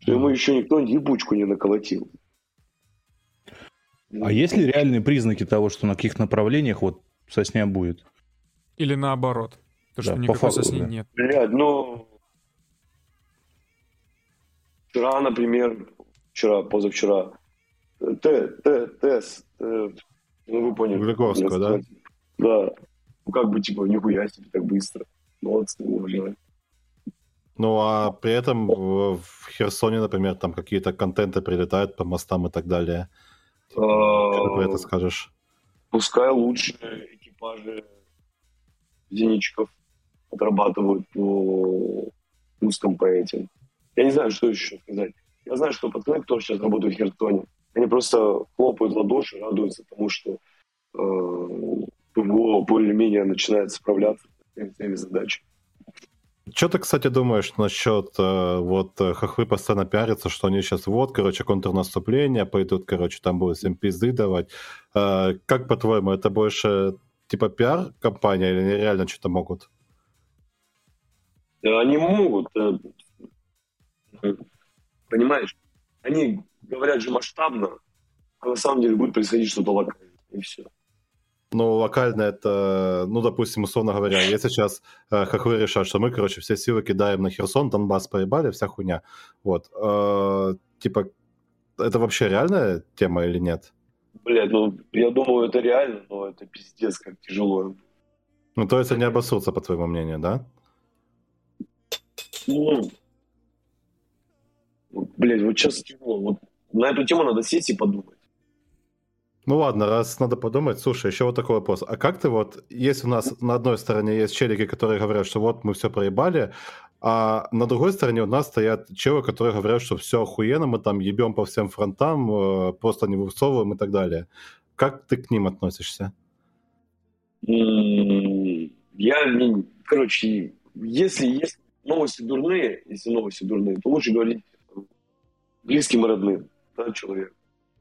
Что ему еще никто ебучку не наколотил. А есть ли реальные признаки того, что на каких направлениях вот сосня будет? Или наоборот? То, что да, никакой факту, сосни да. нет. Блядь, ну... Вчера, например, вчера, позавчера, Т, Т, тест, ну вы поняли. Гликовского, да? Да. Ну как бы, типа, нихуя себе так быстро. Молодцы, уважаю. Ну, а при этом в Херсоне, например, там какие-то контенты прилетают по мостам и так далее. Как ты это скажешь? Пускай лучшие экипажи зенитчиков отрабатывают по узком по этим. Я не знаю, что еще сказать. Я знаю, что пацаны, кто сейчас работает в Херсоне, они просто хлопают ладоши, радуются тому, что э, более-менее начинает справляться с своими задачами. Что ты, кстати, думаешь насчет э, вот э, хохвы постоянно пиарятся, что они сейчас вот, короче, контрнаступление пойдут, короче, там будут всем пизды давать. Э, как по-твоему, это больше типа пиар-компания или они реально что-то могут? Они могут. Понимаешь, они говорят же масштабно, а на самом деле будет происходить что-то локально, и все. Ну, локально это, ну, допустим, условно говоря, если сейчас э, хохвы решат, что мы, короче, все силы кидаем на Херсон, Донбасс поебали, вся хуйня. Вот. Э, типа, это вообще реальная тема или нет? Блядь, ну, я думаю, это реально, но это пиздец, как тяжело. Ну, то есть они обоссутся, по твоему мнению, да? Ну, блядь, вот сейчас тяжело. Вот на эту тему надо сесть и подумать. Ну ладно, раз надо подумать, слушай, еще вот такой вопрос. А как ты вот, если у нас на одной стороне есть челики, которые говорят, что вот мы все проебали, а на другой стороне у нас стоят челы, которые говорят, что все охуенно, мы там ебем по всем фронтам, э, просто не высовываем и так далее. Как ты к ним относишься? Я, короче, если есть новости дурные, если новости дурные, то лучше говорить близким и родным, да, человек.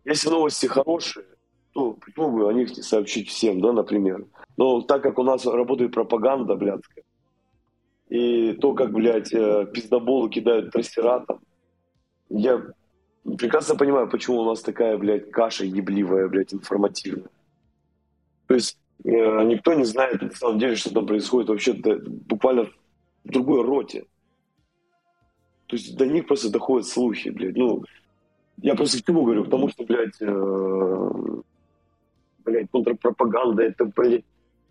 Если новости хорошие, то почему бы о них не сообщить всем, да, например. Но так как у нас работает пропаганда блядская, и то, как, блядь, э, пиздоболы кидают трассера там, я прекрасно понимаю, почему у нас такая, блядь, каша ебливая, блядь, информативная. То есть э, никто не знает на самом деле, что там происходит вообще буквально в другой роте. То есть до них просто доходят слухи, блядь. Ну, я просто к чему говорю? Потому что, блядь, э, блядь, контрпропаганда, это, блядь,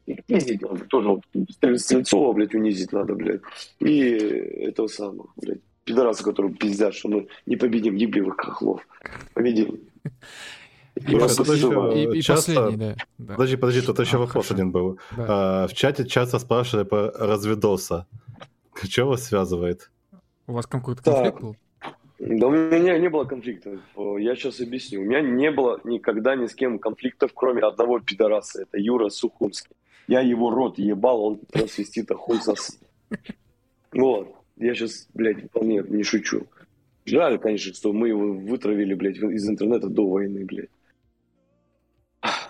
унизить надо тоже. Вот, Стрельцова, блядь, унизить надо, блядь. И этого самого, блядь, пидораса, который пиздят, что мы не победим ебливых хохлов. Победим. И, и, и часто... последний, да. да. Подожди, подожди, тут еще а, вопрос хорошо. один был. Да. А, в чате часто спрашивали по разведоса. <laughs> Что вас связывает? У вас какой-то конфликт был? Да у меня не было конфликтов. Я сейчас объясню. У меня не было никогда ни с кем конфликтов, кроме одного пидораса. Это Юра Сухумский. Я его рот ебал, он трансвестита хуй сос. Вот. Я сейчас, блядь, вполне не шучу. Жаль, конечно, что мы его вытравили, блядь, из интернета до войны, блядь.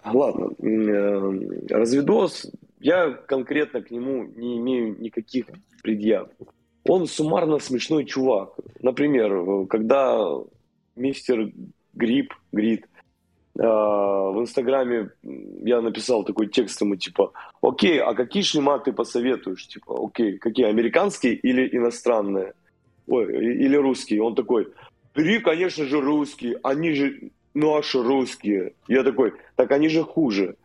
Ладно. Э, разведос. Я конкретно к нему не имею никаких предъяв он суммарно смешной чувак. Например, когда мистер Гриб, Грид, э, в Инстаграме я написал такой текст ему, типа, окей, а какие шлема ты посоветуешь? Типа, окей, какие, американские или иностранные? Ой, или русские? Он такой, бери, конечно же, русские, они же наши русские. Я такой, так они же хуже.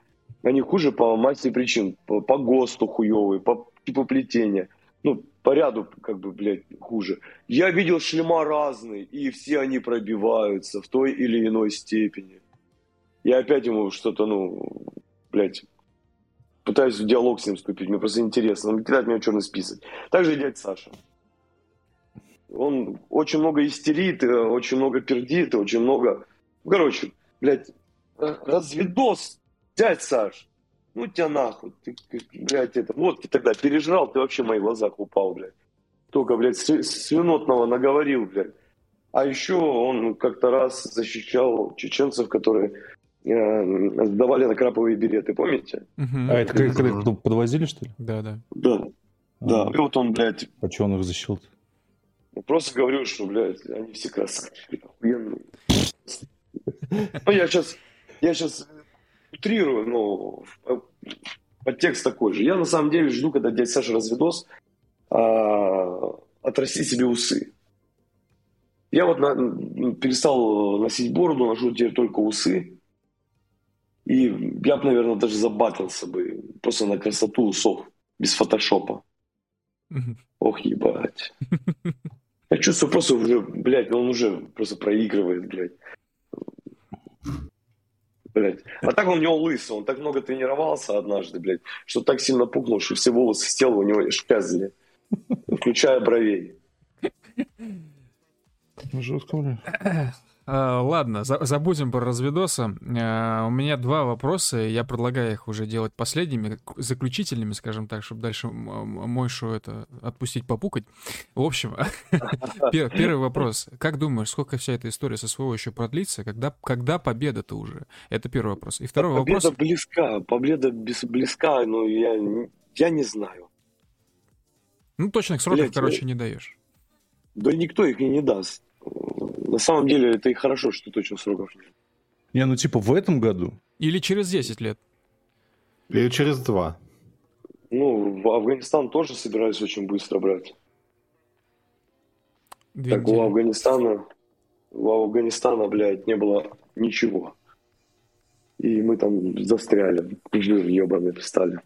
Они хуже по массе причин, по, по ГОСТу хуевые, по типу плетения. Ну, по ряду, как бы, блядь, хуже. Я видел шлема разные, и все они пробиваются в той или иной степени. Я опять ему что-то, ну, блядь, пытаюсь в диалог с ним вступить, мне просто интересно. Он кидает меня в черный список. Также и дядя Саша. Он очень много истерит, э, очень много пердит, очень много... Короче, блядь, э, разведос, дядь Саш. Ну тебя нахуй. Ты, блядь, это, водки тогда пережрал, ты вообще в моих глазах упал, блядь. Только, блядь, свинотного наговорил, блядь. А еще он как-то раз защищал чеченцев, которые э, сдавали на краповые береты, помните? Угу. А это когда их подвозили, что ли? Да, да. Да. Да, и вот он, блядь... А что он их защитил-то? Просто говорю, что, блядь, они все красавчики, охуенные. Ну, я сейчас, я сейчас утрирую, но подтекст такой же. Я на самом деле жду, когда дядя Саша разведос, а, отрасти себе усы. Я вот на, перестал носить бороду, ношу теперь только усы. И я бы, наверное, даже забатился бы просто на красоту усов, без фотошопа. Ох, ебать. Я чувствую просто уже, блядь, он уже просто проигрывает, блядь. Блядь. А так он у него лысый, он так много тренировался однажды, блядь, что так сильно пукнул, что все волосы с тела у него исчезли, включая бровей. Жестко, блядь. А, ладно, за забудем про разведоса. А, у меня два вопроса, я предлагаю их уже делать последними, заключительными, скажем так, чтобы дальше мой шоу это отпустить попукать. В общем, <laughs> первый вопрос. Как думаешь, сколько вся эта история со своего еще продлится? Когда, когда победа-то уже? Это первый вопрос. И второй победа вопрос... Победа близка, победа близка, но я, я не знаю. Ну, точных сроков, Блядь, короче, я... не даешь. Да никто их и не даст. На самом деле это и хорошо, что точно сроков нет. Не, ну типа в этом году? Или через 10 лет? Или через 2. Ну, в Афганистан тоже собираюсь очень быстро брать. Две так недели. у Афганистана, у Афганистана, блядь, не было ничего. И мы там застряли, жир ебаный встали.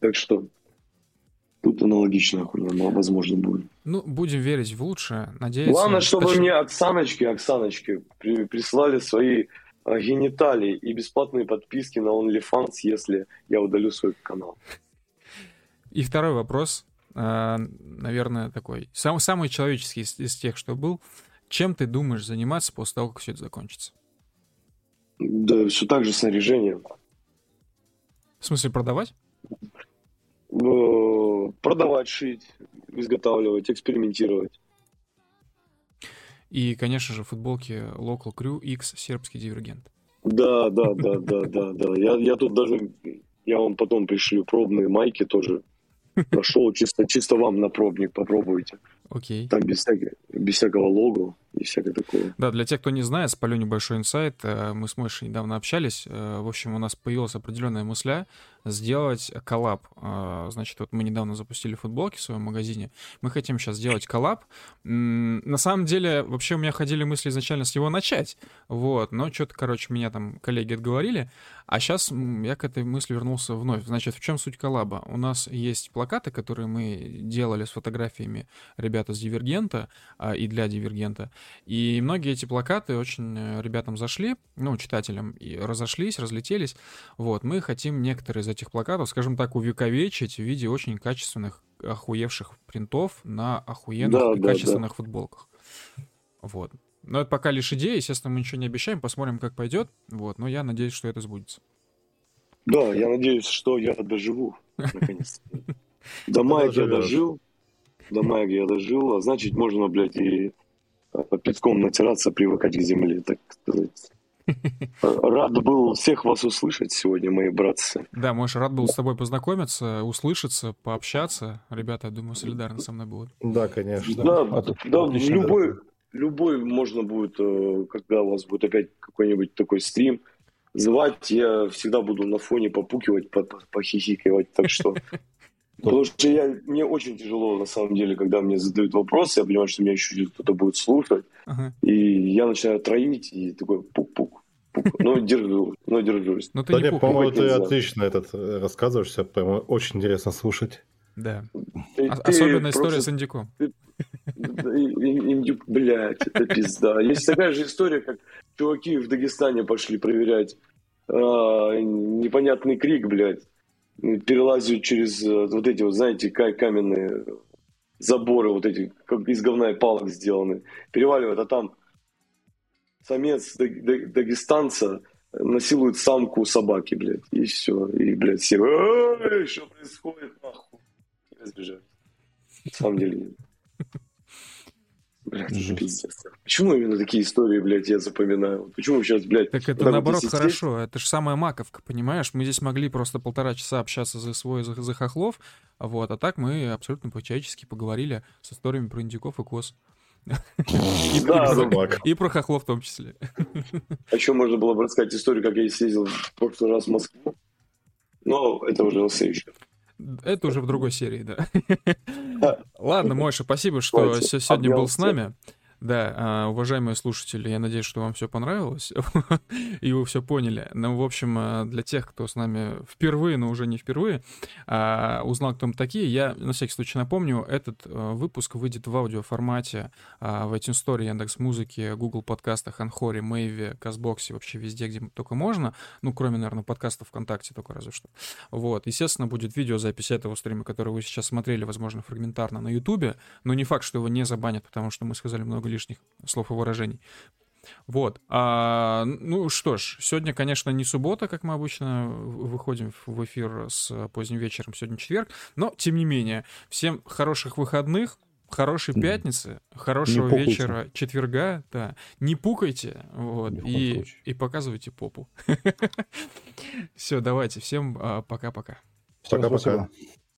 Так что Тут аналогичная хуйня, возможно, будет. Ну, будем верить в лучшее, надеяться. Главное, чтобы точнее... мне Оксаночки, Оксаночки при, прислали свои а, гениталии и бесплатные подписки на OnlyFans, если я удалю свой канал. И второй вопрос, а, наверное, такой, сам, самый человеческий из, из тех, что был. Чем ты думаешь заниматься после того, как все это закончится? Да, все так же снаряжение. В смысле, продавать? Продавать, шить, изготавливать, экспериментировать. И, конечно же, футболки Local Crew X сербский дивергент. Да, да, да, да, да, да. Я, я тут даже, я вам потом пришлю пробные майки тоже. Прошел чисто, чисто вам на пробник, попробуйте. Окей. Там без, всякого, без всякого лого и всякое такое. Да, для тех, кто не знает, спалю небольшой инсайт. Э, мы с Мойшей недавно общались. Э, в общем, у нас появилась определенная мысля сделать коллаб. Э, значит, вот мы недавно запустили футболки в своем магазине. Мы хотим сейчас сделать коллаб. На самом деле, вообще у меня ходили мысли изначально с него начать. Вот, но что-то, короче, меня там коллеги отговорили. А сейчас я к этой мысли вернулся вновь. Значит, в чем суть коллаба? У нас есть плакаты, которые мы делали с фотографиями ребята с Дивергента и для Дивергента. И многие эти плакаты очень э, ребятам зашли, ну, читателям, и разошлись, разлетелись. Вот, мы хотим некоторые из этих плакатов, скажем так, увековечить в виде очень качественных, охуевших принтов на охуенных да, и да, качественных да. футболках. Вот. Но это пока лишь идея, естественно, мы ничего не обещаем, посмотрим, как пойдет. Вот, но я надеюсь, что это сбудется. Да, я надеюсь, что я доживу, наконец До мая я дожил, до мая я дожил, а значит, можно, блядь, и песком натираться, привыкать к земле, так сказать. <laughs> Рад был всех вас услышать сегодня, мои братцы. Да, Мош, рад был с тобой познакомиться, услышаться, пообщаться. Ребята, я думаю, солидарны со мной будут. Да, конечно. Да, да, да любой, любой можно будет, э, когда у вас будет опять какой-нибудь такой стрим, звать, я всегда буду на фоне попукивать, похихикивать, так что... <laughs> Потому что я, мне очень тяжело, на самом деле, когда мне задают вопросы, я понимаю, что меня еще кто-то будет слушать, ага. и я начинаю троить, и такой пук-пук. Ну, держу, но держусь. Но ты да не, по-моему, ты отлично этот э, рассказываешь, все, прямо очень интересно слушать. Да. Ты, Особенно история просто... с индюком. Индюк, блядь, это пизда. Есть такая же история, как чуваки в Дагестане пошли проверять а, непонятный крик, блядь. Перелазят через э, вот эти вот, знаете, каменные заборы, вот эти, как из говна и палок сделаны. Переваливают, а там самец дагестанца насилует самку собаки, блядь. И все. И, блядь, все, что происходит, нахуй. И разбежались. На самом деле нет. Блядь, это пиздец. Почему именно такие истории, блядь, я запоминаю? Почему сейчас, блядь... Так это наоборот хорошо. Это же самая маковка, понимаешь? Мы здесь могли просто полтора часа общаться за свой, за, за хохлов, вот, а так мы абсолютно по-человечески поговорили с историями про индюков и коз. <laughs> И про хохлов в том числе. А еще можно было бы рассказать историю, как я съездил в прошлый раз в Москву. Но это уже на следующий это уже в другой серии, да. <laughs> Ладно, Мойша, спасибо, что сегодня был с нами. Да, а, уважаемые слушатели, я надеюсь, что вам все понравилось, <laughs> и вы все поняли. Ну, в общем, а, для тех, кто с нами впервые, но уже не впервые, а, узнал, кто мы такие, я на всякий случай напомню, этот выпуск выйдет в аудиоформате в iTunes Store, Яндекс Музыки, Google подкастах, Анхоре, Мэйве, Казбоксе, вообще везде, где только можно, ну, кроме, наверное, подкастов ВКонтакте только разве что. Вот, естественно, будет видеозапись этого стрима, который вы сейчас смотрели, возможно, фрагментарно на Ютубе, но не факт, что его не забанят, потому что мы сказали много много лишних слов и выражений. Вот. А, ну что ж, сегодня, конечно, не суббота, как мы обычно выходим в эфир с поздним вечером, сегодня четверг, но, тем не менее, всем хороших выходных, хорошей пятницы, хорошего вечера четверга, да. Не пукайте, вот, и, и показывайте попу. <laughs> Все, давайте, всем а, пока-пока. Пока-пока.